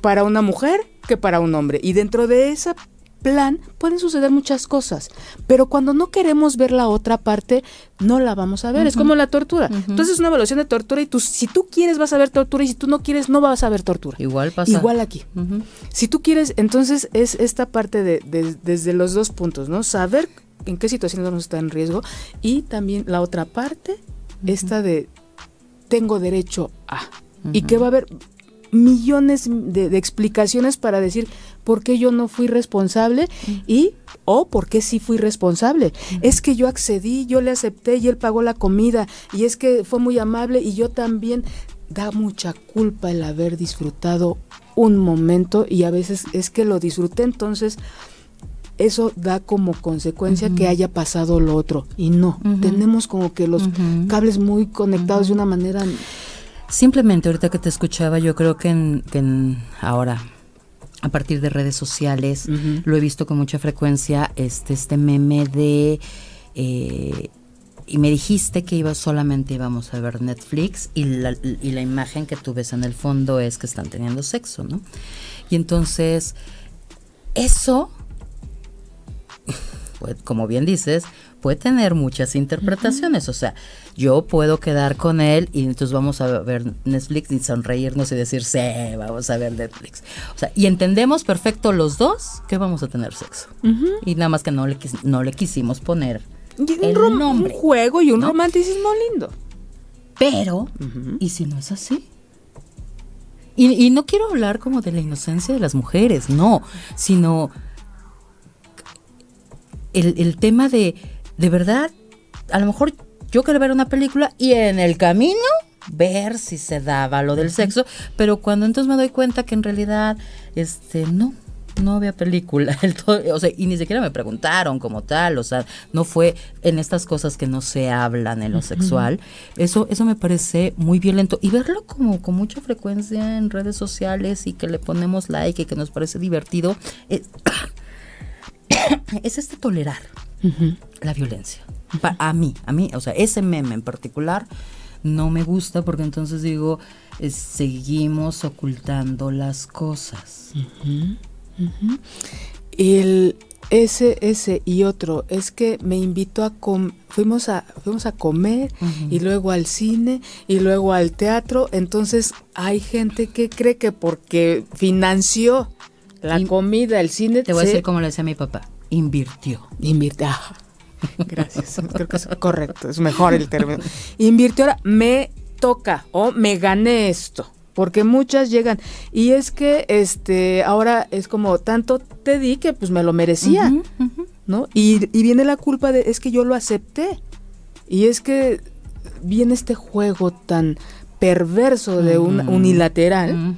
para una mujer que para un hombre. Y dentro de esa plan pueden suceder muchas cosas, pero cuando no queremos ver la otra parte, no la vamos a ver. Es como la tortura. Entonces es una evaluación de tortura y tú, si tú quieres vas a ver tortura y si tú no quieres no vas a ver tortura.
Igual pasa.
Igual aquí. Si tú quieres, entonces es esta parte de, desde los dos puntos, ¿no? Saber en qué situación nos está en riesgo y también la otra parte, esta de tengo derecho a. Y que va a haber millones de, explicaciones para decir por qué yo no fui responsable y o por qué sí fui responsable. Es que yo accedí, yo le acepté y él pagó la comida y es que fue muy amable y yo también. Da mucha culpa el haber disfrutado un momento y a veces es que lo disfruté entonces eso da como consecuencia que haya pasado lo otro y no, tenemos como que los cables muy conectados de una manera
Simplemente ahorita que te escuchaba, yo creo que en, ahora, a partir de redes sociales, lo he visto con mucha frecuencia, este, este meme de... Eh, y me dijiste que iba solamente íbamos a ver Netflix y la, y la imagen que tú ves en el fondo es que están teniendo sexo, ¿no? Y entonces, eso, *laughs* pues, como bien dices, puede tener muchas interpretaciones. O sea, yo puedo quedar con él y entonces vamos a ver Netflix y sonreírnos y decir, sí, vamos a ver Netflix. O sea, y entendemos perfecto los dos que vamos a tener sexo. Y nada más que no le, no le quisimos poner el nombre.
Un juego y un romanticismo lindo.
Pero, ¿y si no es así? Y, y, no quiero hablar como de la inocencia de las mujeres, no, sino el, el tema de de verdad, a lo mejor yo quiero ver una película y en el camino ver si se daba lo del sexo, pero cuando entonces me doy cuenta que en realidad, este, no, no había película, *laughs* o sea, y ni siquiera me preguntaron como tal, o sea, no fue en estas cosas que no se hablan en lo sexual, eso, eso me parece muy violento, y verlo como con mucha frecuencia en redes sociales y que le ponemos like y que nos parece divertido, es, *coughs* es este tolerar la violencia. a mí, a mí, o sea, ese meme en particular no me gusta porque entonces digo, seguimos ocultando las cosas.
El ese, ese y otro es que me invitó a fuimos a fuimos a comer y luego al cine y luego al teatro, entonces hay gente que cree que porque financió la comida, el cine,
te voy a decir como le decía mi papá invirtió.
Invirtió. Ah, *laughs* gracias. Creo que es correcto. Es mejor el término. *laughs* Invirtió ahora me toca o me gané esto. Porque muchas llegan. Y es que este ahora es como tanto te di que pues me lo merecía. ¿No? Y, viene la culpa de es que yo lo acepté. Y es que viene este juego tan perverso de un unilateral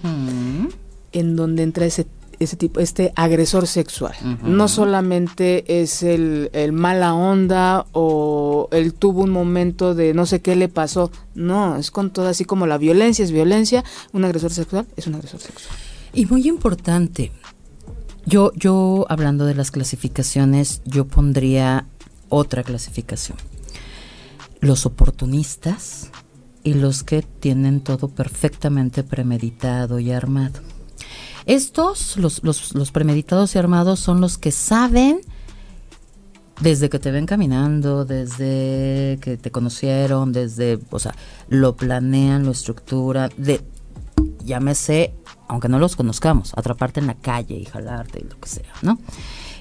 en donde entra ese ese tipo, este agresor sexual. No solamente es el, el, mala onda o él tuvo un momento de no sé qué le pasó. No, es con todo así como la violencia es violencia, un agresor sexual es un agresor sexual.
Y muy importante, yo, yo hablando de las clasificaciones, yo pondría otra clasificación. Los oportunistas y los que tienen todo perfectamente premeditado y armado. Estos, los, los, premeditados y armados, son los que saben desde que te ven caminando, desde que te conocieron, desde, o sea, lo planean, lo estructuran, de, llámese, aunque no los conozcamos, atraparte en la calle y jalarte y lo que sea, ¿no?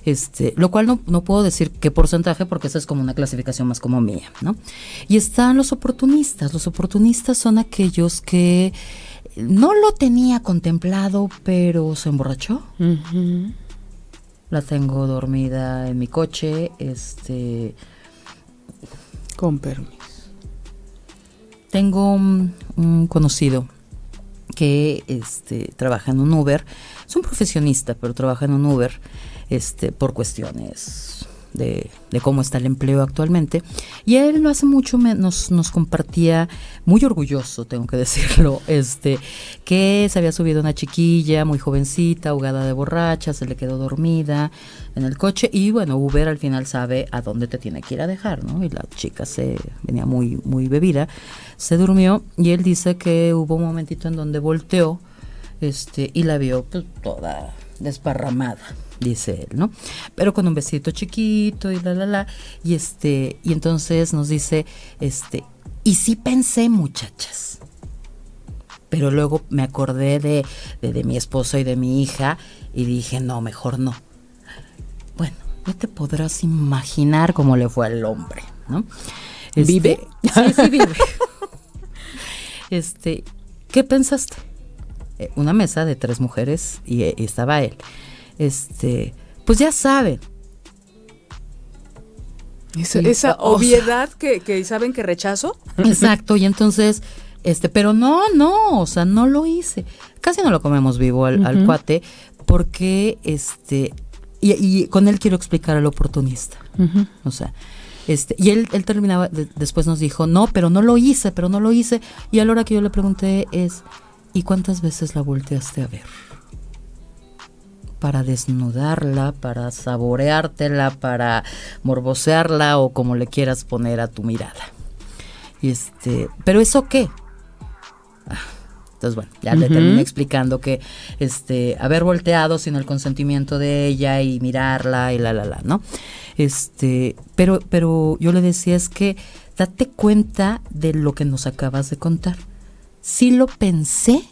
Este, lo cual no, no puedo decir qué porcentaje porque esa es como una clasificación más como mía, ¿no? Y están los oportunistas. Los oportunistas son aquellos que no lo tenía contemplado, pero se emborrachó. La tengo dormida en mi coche, este...
Con permiso.
Tengo un, conocido que este, trabaja en un Uber. Es un profesionista, pero trabaja en un Uber este, por cuestiones de, cómo está el empleo actualmente. Y él no hace mucho nos, nos compartía, muy orgulloso, tengo que *laughs* decirlo, este, que se había subido una chiquilla muy jovencita, ahogada de borracha, se le quedó dormida en el coche y bueno, Uber al final sabe a dónde te tiene que ir a dejar, ¿no? Y la chica se venía muy, muy bebida, se durmió y él dice que hubo un momentito en donde volteó este, y la vio pues, toda desparramada dice él, ¿no? Pero con un vestido chiquito y la la la y este y entonces nos dice, este, y sí pensé, muchachas. Pero luego me acordé de, de, mi esposo y de mi hija y dije, no, mejor no. Bueno, ya te podrás imaginar cómo le fue al hombre, ¿no?
¿Vive?
Este, sí, sí vive. *laughs* este, ¿qué pensaste? Eh, una mesa de tres mujeres y, y estaba él este, pues ya saben.
esa obviedad que, saben que rechazo.
Exacto, y entonces, este, pero no, no, o sea, no lo hice. Casi no lo comemos vivo al, cuate, porque este, y, con él quiero explicar al oportunista. O sea, este, y él, él terminaba, después nos dijo, no, pero no lo hice, pero no lo hice. Y a la hora que yo le pregunté es, ¿y cuántas veces la volteaste a ver? Para desnudarla, para saboreártela, para morbosearla o como le quieras poner a tu mirada. Y este, pero eso qué? Ah, entonces bueno, ya le terminé explicando que este haber volteado sin el consentimiento de ella y mirarla y la la la, ¿no? Este, pero pero yo le decía es que date cuenta de lo que nos acabas de contar. Sí lo pensé,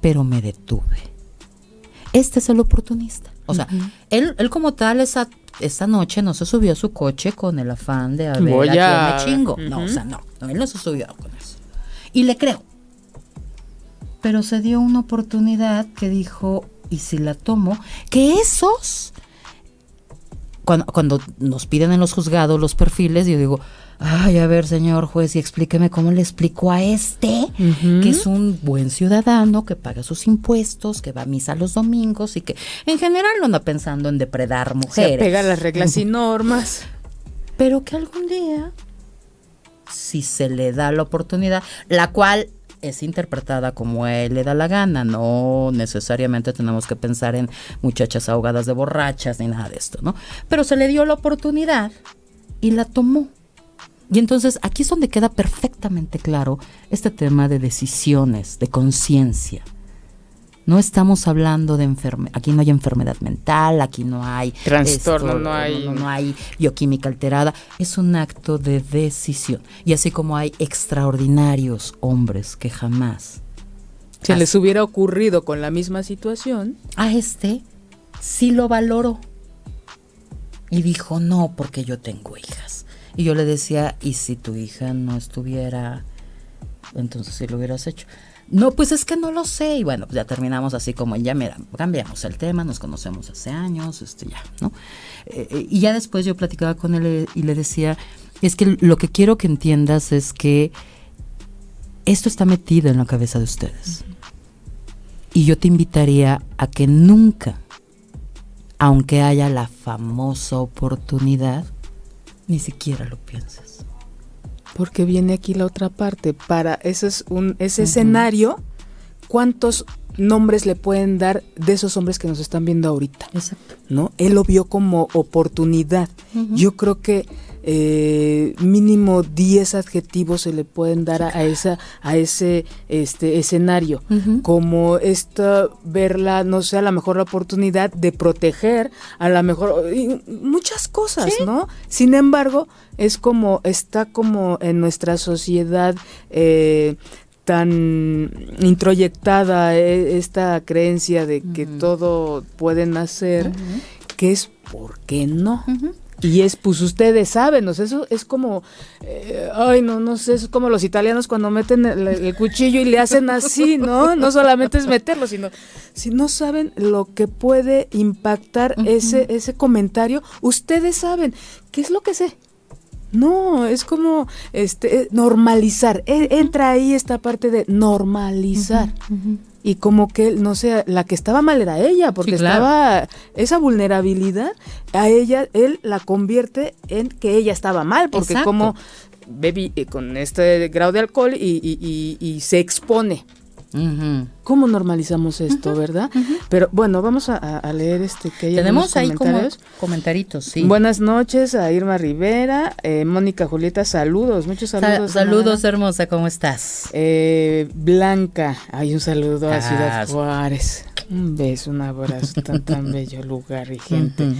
pero me detuve este es el oportunista. O sea, él, él como tal esa, esta noche no se subió a su coche con el afán de a ver a me chingo. No, o sea, no, él no se subió con eso. Y le creo. Pero se dio una oportunidad que dijo, ¿y si la tomo? Que esos, cuando, cuando nos piden en los juzgados los perfiles, yo digo, ay, a ver, señor juez, y explíqueme cómo le explico a este, que es un buen ciudadano, que paga sus impuestos, que va a misa los domingos y que en general no anda pensando en depredar mujeres. Se
pega las reglas y normas.
Pero que algún día, si se le da la oportunidad, la cual es interpretada como él le da la gana, no necesariamente tenemos que pensar en muchachas ahogadas de borrachas ni nada de esto, ¿no? Pero se le dio la oportunidad y la tomó. Y entonces aquí es donde queda perfectamente claro este tema de decisiones, de conciencia. No estamos hablando de enfermedad, aquí no hay enfermedad mental, aquí no hay
trastorno, no hay
no, hay bioquímica alterada, es un acto de decisión. Y así como hay extraordinarios hombres que jamás
se les hubiera ocurrido con la misma situación,
a este sí lo valoró y dijo, "No, porque yo tengo hijas." Y yo le decía, ¿y si tu hija no estuviera, entonces si lo hubieras hecho? No, pues es que no lo sé. Y bueno, pues ya terminamos así como, ya mira, cambiamos el tema, nos conocemos hace años, este ya, ¿no? Eh, eh, y ya después yo platicaba con él eh, y le decía, es que lo que quiero que entiendas es que esto está metido en la cabeza de ustedes. Y yo te invitaría a que nunca, aunque haya la famosa oportunidad, ni siquiera lo piensas.
Porque viene aquí la otra parte. Para ese, es un, ese escenario, ¿cuántos nombres le pueden dar de esos hombres que nos están viendo ahorita?
Exacto.
¿No? Él lo vio como oportunidad. Yo creo que eh, mínimo 10 adjetivos se le pueden dar a, esa a ese este escenario. Como esta verla no sé a lo mejor la oportunidad de proteger a lo mejor muchas cosas no sin embargo es como está como en nuestra sociedad eh, tan introyectada e, esta creencia de que todo pueden hacer que es ¿por qué no? Y es, pues ustedes saben, o sea, eso es como, eh, ay, no, no sé, es como los italianos cuando meten el, cuchillo y le hacen así, ¿no? No solamente es meterlo, sino, si no saben lo que puede impactar ese, ese comentario, ustedes saben, ¿qué es lo que sé? No, es como este eh, normalizar. E, entra ahí esta parte de normalizar y como que, no sé, la que estaba mal era ella, porque estaba esa vulnerabilidad, a ella, él la convierte en que ella estaba mal, porque como bebí eh, con este grado de alcohol y, y, y se expone. ¿Cómo normalizamos esto, verdad? Pero bueno, vamos a, leer este que hay
Tenemos ahí comentarios. comentaritos, sí.
Buenas noches a Irma Rivera, eh, Mónica Julieta, saludos, muchos saludos.
saludos, hermosa, ¿cómo estás?
Eh, Blanca, hay un saludo a Ciudad Juárez. Un beso, un abrazo, tan tan bello lugar y gente.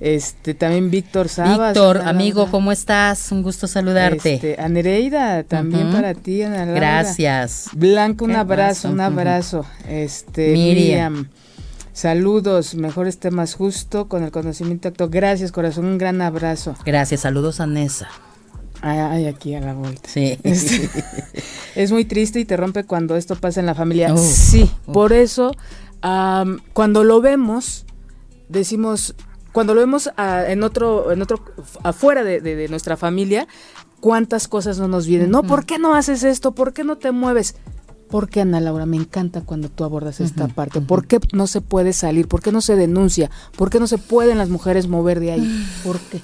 Este, también Víctor Sabas.
Víctor, amigo, ¿cómo estás? Un gusto saludarte.
Este, a Nereida, también para ti, Ana
Gracias.
Blanca, un abrazo, un abrazo. Este, Miriam. Saludos, mejores temas justo con el conocimiento acto. Gracias, corazón, un gran abrazo.
Gracias, saludos a Nessa.
Ay, aquí a la vuelta. Sí. *laughs* Es, muy triste y te rompe cuando esto pasa en la familia. sí, por eso cuando lo vemos, decimos, cuando lo vemos ah, en otro, en otro, afuera de, nuestra familia, cuántas cosas no nos vienen. No, ¿por qué no haces esto? ¿Por qué no te mueves? ¿Por qué, Ana Laura? Me encanta cuando tú abordas esta parte. ¿Por qué no se puede salir? ¿Por qué no se denuncia? ¿Por qué no se pueden las mujeres mover de ahí? ¿Por qué?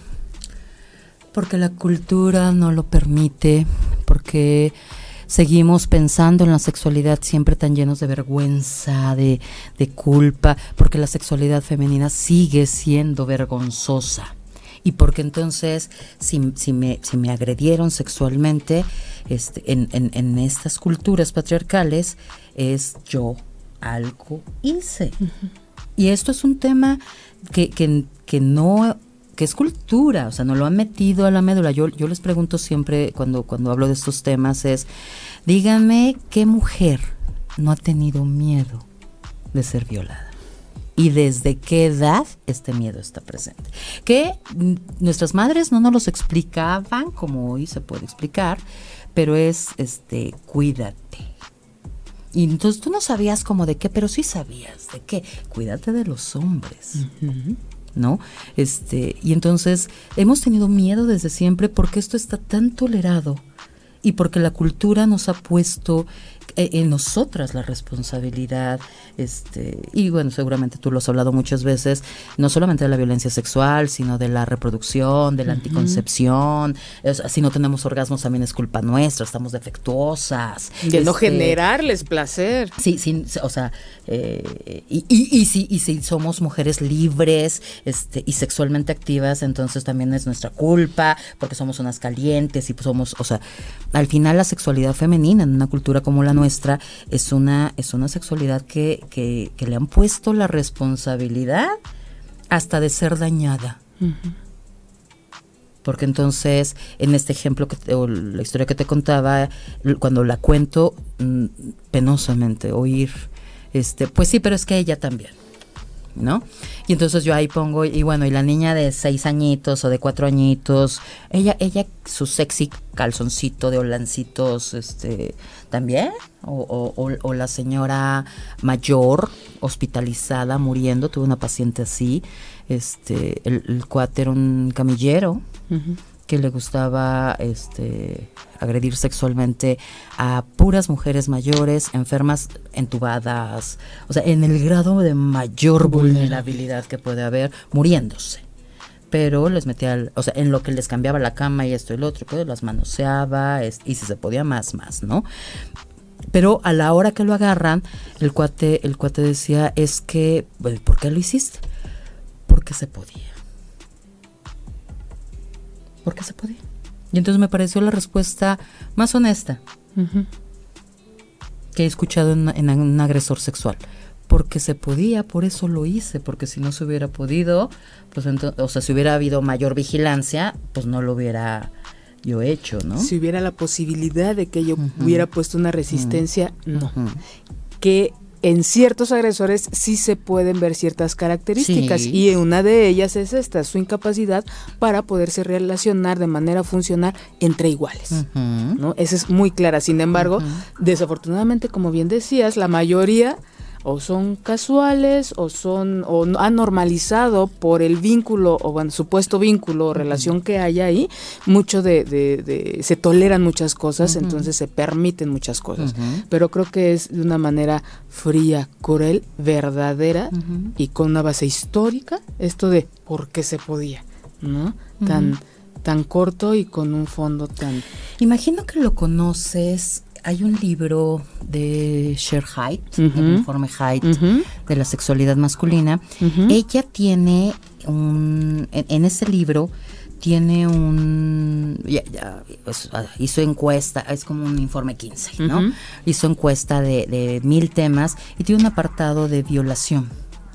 Porque la cultura no lo permite, porque seguimos pensando en la sexualidad siempre tan llenos de vergüenza, de, culpa, porque la sexualidad femenina sigue siendo vergonzosa. Y porque entonces, si, si, me, si me agredieron sexualmente este, en, en, estas culturas patriarcales, es yo algo hice. Y esto es un tema que, que, que no que es cultura, o sea, no lo han metido a la médula. Yo, yo les pregunto siempre cuando, cuando hablo de estos temas es, díganme qué mujer no ha tenido miedo de ser violada y desde qué edad este miedo está presente. Que nuestras madres no nos los explicaban como hoy se puede explicar, pero es este cuídate. Y entonces tú no sabías como de qué, pero sí sabías de qué. Cuídate de los hombres. ¿No? Este, y entonces hemos tenido miedo desde siempre porque esto está tan tolerado y porque la cultura nos ha puesto en nosotras la responsabilidad, este, y bueno, seguramente tú lo has hablado muchas veces, no solamente de la violencia sexual, sino de la reproducción, de la anticoncepción, si no tenemos orgasmos también es culpa nuestra, estamos defectuosas.
De no este, generarles placer.
Sí, sí, o sea, eh, y, y, si, y si somos mujeres libres este, y sexualmente activas, entonces también es nuestra culpa, porque somos unas calientes y somos, o sea, al final la sexualidad femenina en una cultura como la nuestra, es una, es una sexualidad que, que, le han puesto la responsabilidad hasta de ser dañada. Porque entonces, en este ejemplo, que o la historia que te contaba, cuando la cuento, mm, penosamente, oír, este, pues sí, pero es que ella también. ¿No? Y entonces yo ahí pongo, y bueno, y la niña de seis añitos o de cuatro añitos, ella, ella, su sexy calzoncito de holancitos, este, también, o, o, la señora mayor hospitalizada, muriendo, tuve una paciente así, este, el, el cuate era un camillero, que le gustaba este agredir sexualmente a puras mujeres mayores, enfermas, entubadas, o sea, en el grado de mayor vulnerabilidad que puede haber, muriéndose. Pero les metía, o sea, en lo que les cambiaba la cama y esto y lo otro, pues las manoseaba, y si se podía más, más, ¿no? Pero a la hora que lo agarran, el cuate, el cuate decía, es que, ¿por qué lo hiciste? Porque se podía porque se podía. Y entonces me pareció la respuesta más honesta que he escuchado en, un agresor sexual. Porque se podía, por eso lo hice, porque si no se hubiera podido, pues entonces, o sea, si hubiera habido mayor vigilancia, pues no lo hubiera yo hecho, ¿no?
Si hubiera la posibilidad de que yo hubiera puesto una resistencia, no. Que en ciertos agresores sí se pueden ver ciertas características y una de ellas es esta, su incapacidad para poderse relacionar de manera funcional entre iguales. ¿no? Esa es muy clara. Sin embargo, desafortunadamente, como bien decías, la mayoría o son casuales o son o han normalizado por el vínculo o bueno, supuesto vínculo o relación que hay ahí mucho de, de, se toleran muchas cosas entonces se permiten muchas cosas. Pero creo que es de una manera fría cruel verdadera y con una base histórica esto de por qué se podía no tan tan corto y con un fondo tan
imagino que lo conoces hay un libro de Cher Height, el informe Height de la sexualidad masculina. Ella tiene un, en, ese libro tiene un ya, ya, pues, ah, hizo encuesta es como un informe 15 no hizo encuesta de, de mil temas y tiene un apartado de violación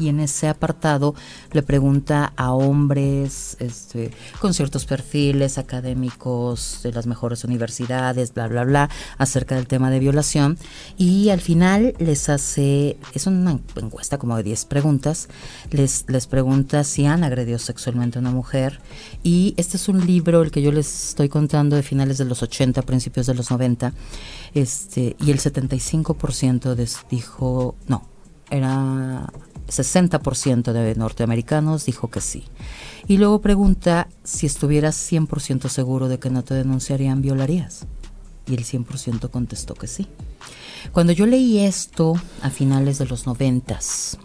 y en ese apartado le pregunta a hombres este, con ciertos perfiles académicos de las mejores universidades, bla, bla, bla, acerca del tema de violación. Y al final les hace, es una encuesta como de 10 preguntas, les, les pregunta si han agredido sexualmente a una mujer. Y este es un libro, el que yo les estoy contando de finales de los 80, principios de los 90. Este, y el 75% dijo, no, era 60% de norteamericanos dijo que sí. Y luego pregunta si estuvieras 100% seguro de que no te denunciarían, violarías. Y el 100% contestó que sí. Cuando yo leí esto a finales de los noventas,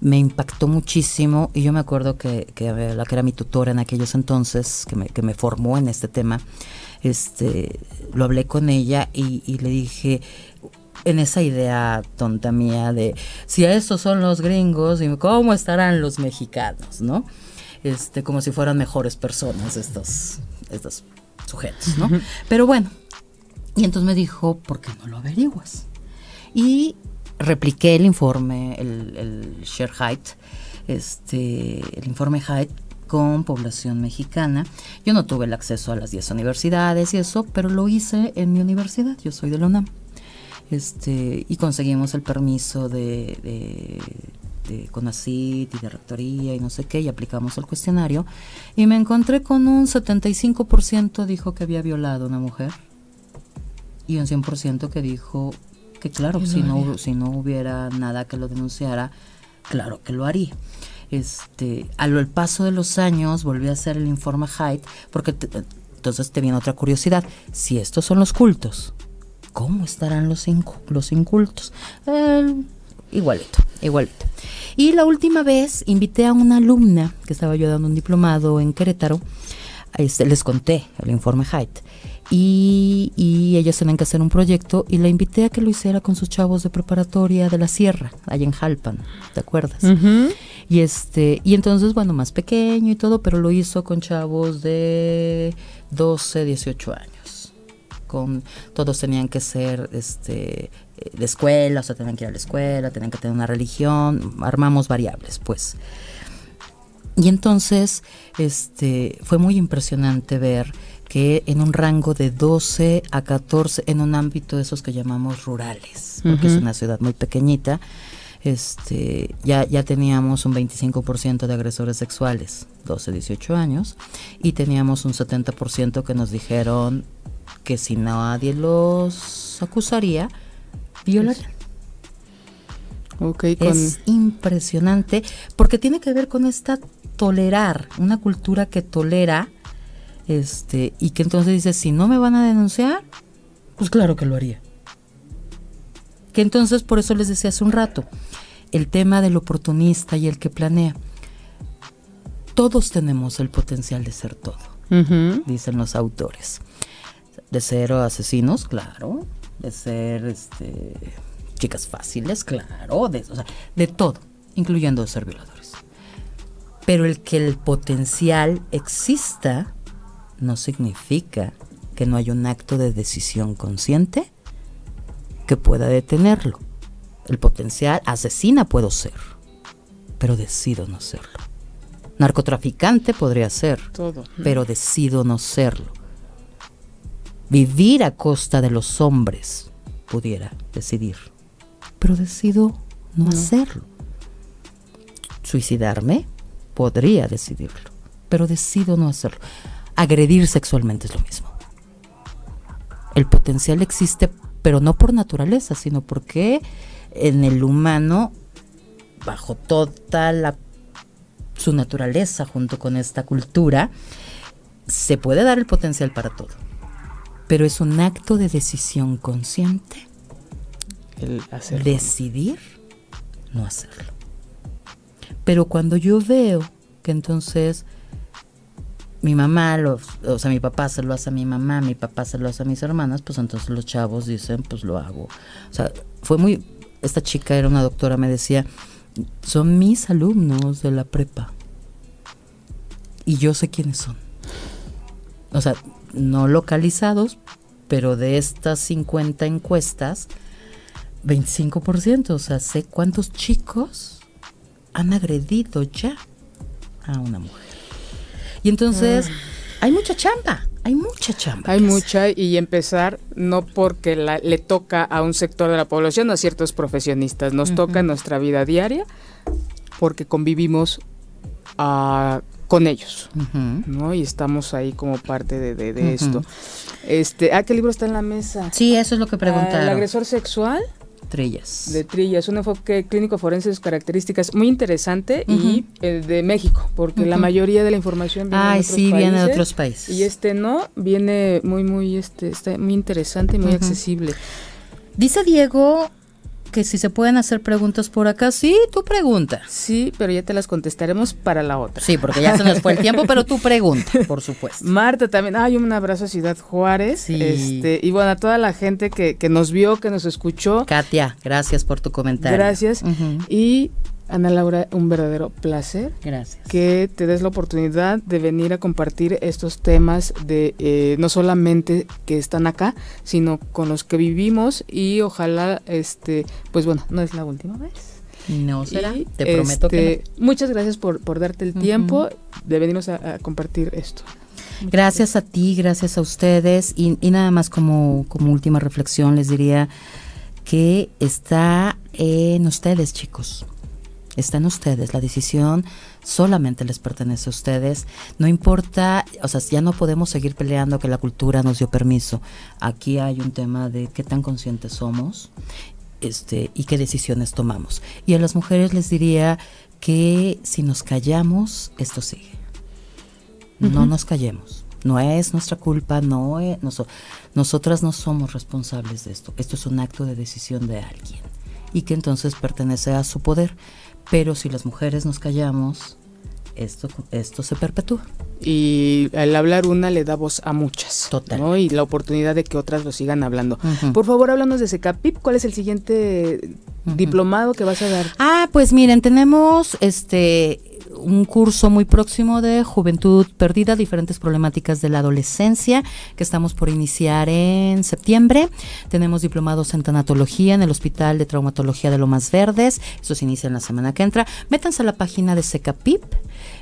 me impactó muchísimo y yo me acuerdo que, la que era mi tutora en aquellos entonces, que me, que me formó en este tema, este, lo hablé con ella y le dije, en esa idea tonta mía de si esos son los gringos, ¿cómo estarán los mexicanos? ¿No? Este, como si fueran mejores personas estos, estos sujetos, ¿no? Pero bueno, y entonces me dijo, ¿por qué no lo averiguas? Y repliqué el informe, el, el Share Height, este, el informe Height con población mexicana. Yo no tuve el acceso a las 10 universidades y eso, pero lo hice en mi universidad, yo soy de la UNAM este, y conseguimos el permiso de, de, de CONACIT y de Rectoría y no sé qué, y aplicamos el cuestionario, y me encontré con un 75% dijo que había violado a una mujer, y un 100% que dijo que claro, si no, si no hubiera nada que lo denunciara, claro que lo haría. Este, al paso de los años volví a hacer el informe Height, porque entonces te viene otra curiosidad, si estos son los cultos, ¿Cómo estarán los, los incultos? Eh, igualito, igualito. Y la última vez invité a una alumna que estaba yo dando un diplomado en Querétaro. Este, les conté el informe Height. Y, y, ellos tenían que hacer un proyecto y la invité a que lo hiciera con sus chavos de preparatoria de la sierra, allá en Jalpan, ¿te acuerdas? Y este, y entonces, bueno, más pequeño y todo, pero lo hizo con chavos de 12, 18 años todos tenían que ser este de escuela, o sea, tenían que ir a la escuela, tenían que tener una religión, armamos variables, pues. Y entonces, este, fue muy impresionante ver que en un rango de 12 a 14, en un ámbito de esos que llamamos rurales, porque es una ciudad muy pequeñita, este, ya, ya teníamos un 25% de agresores sexuales, 12, 18 años, y teníamos un 70% que nos dijeron que si nadie los acusaría, violarían.
Okay,
Es impresionante porque tiene que ver con esta tolerar, una cultura que tolera, este, y que entonces dice, si no me van a denunciar, pues claro que lo haría. Que entonces, por eso les decía hace un rato, el tema del oportunista y el que planea. Todos tenemos el potencial de ser todo, dicen los autores de ser asesinos, claro, de ser este, chicas fáciles, claro, de, o sea, de todo, incluyendo de ser violadores. Pero el que el potencial exista no significa que no haya un acto de decisión consciente que pueda detenerlo. El potencial asesina puedo ser, pero decido no serlo. Narcotraficante podría ser,
Todo.
pero decido no serlo vivir a costa de los hombres, pudiera decidir. Pero decido no, hacerlo. Suicidarme, podría decidirlo, pero decido no hacerlo. Agredir sexualmente es lo mismo. El potencial existe, pero no por naturaleza, sino porque en el humano, bajo toda la, su naturaleza, junto con esta cultura, se puede dar el potencial para todo pero es un acto de decisión consciente.
El
Decidir no hacerlo. Pero cuando yo veo que entonces mi mamá, o sea, mi papá se lo hace a mi mamá, mi papá se lo hace a mis hermanas, pues entonces los chavos dicen, pues lo hago. O sea, fue muy, esta chica era una doctora, me decía, son mis alumnos de la prepa. Y yo sé quiénes son. o sea, no localizados, pero de estas 50 encuestas, 25%, o sea, sé cuántos chicos han agredido ya a una mujer. Y entonces, hay mucha chamba, hay mucha chamba.
Hay mucha y empezar no porque la, le toca a un sector de la población, a ciertos profesionistas, nos toca en nuestra vida diaria porque convivimos ah, con ellos, ¿no? Y estamos ahí como parte de, esto. Este, ah, ¿qué libro está en la mesa?
Sí, eso es lo que preguntaron.
Ah, el agresor sexual.
Trillas.
De Trillas, un enfoque clínico forense de sus características muy interesante y eh, de México, porque la mayoría de la información
viene de otros sí, viene de otros países.
Y este no, viene muy, muy, este, está muy interesante y muy accesible.
Dice Diego que si se pueden hacer preguntas por acá, sí, tú pregunta.
Sí, pero ya te las contestaremos para la otra.
Sí, porque ya se nos fue el tiempo, pero tú pregunta, *laughs* por supuesto.
Marta también, ay, un abrazo a Ciudad Juárez. Sí. Este, y bueno, a toda la gente que, que nos vio, que nos escuchó.
Katia, gracias por tu comentario.
Gracias. Y Ana Laura, un verdadero placer.
Gracias.
Que te des la oportunidad de venir a compartir estos temas de eh, no solamente que están acá, sino con los que vivimos y ojalá, este, pues bueno, no es la última vez.
No será, te prometo que
este, Muchas gracias por, por darte el tiempo de venirnos a, compartir esto.
gracias a ti, gracias a ustedes y, y nada más como, como última reflexión les diría que está en ustedes, chicos Está en ustedes, la decisión solamente les pertenece a ustedes. No importa, o sea, ya no podemos seguir peleando que la cultura nos dio permiso. Aquí hay un tema de qué tan conscientes somos este, y qué decisiones tomamos. Y a las mujeres les diría que si nos callamos, esto sigue. No nos callemos. No es nuestra culpa, no es, nosotras no somos responsables de esto. Esto es un acto de decisión de alguien y que entonces pertenece a su poder. Pero si las mujeres nos callamos, esto, esto se perpetúa.
Y al hablar una le da voz a muchas.
Total.
Y la oportunidad de que otras lo sigan hablando. Por favor, háblanos de Secapip. ¿Cuál es el siguiente diplomado que vas a dar?
Ah, pues miren, tenemos este un curso muy próximo de Juventud Perdida, diferentes problemáticas de la adolescencia, que estamos por iniciar en septiembre. Tenemos diplomados en tanatología en el Hospital de Traumatología de Lomas Verdes. Eso se inicia en la semana que entra. Métanse a la página de SECAPIP.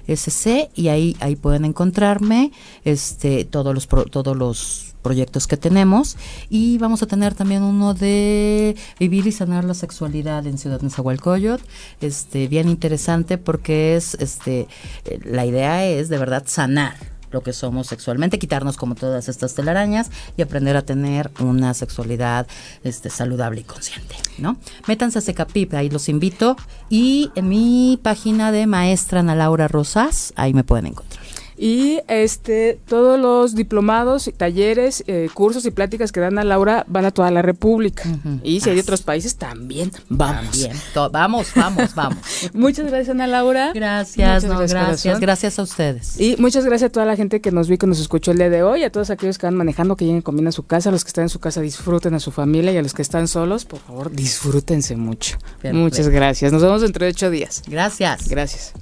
SC y ahí ahí pueden encontrarme este todos los todos los proyectos que tenemos y vamos a tener también uno de vivir y sanar la sexualidad en Ciudad Nezahualcóyotl, este bien interesante porque es este eh, la idea es de verdad sanar lo que somos sexualmente, quitarnos como todas estas telarañas y aprender a tener una sexualidad este, saludable y consciente, ¿no? Métanse a Secapip, ahí los invito y en mi página de maestra Ana Laura Rosas, ahí me pueden encontrar.
Y este, todos los diplomados, talleres, eh, cursos y pláticas que dan a Laura van a toda la República. Y si hay otros países, también vamos.
vamos, vamos, vamos. *laughs*
muchas gracias, Ana Laura.
Gracias, gracias, gracias, a ustedes.
Y muchas gracias a toda la gente que nos vio, que nos escuchó el día de hoy, a todos aquellos que van manejando, que lleguen comiendo a su casa, a los que están en su casa, disfruten a su familia y a los que están solos, por favor, disfrútense mucho. Muchas gracias. Nos vemos dentro de ocho días.
Gracias.
Gracias.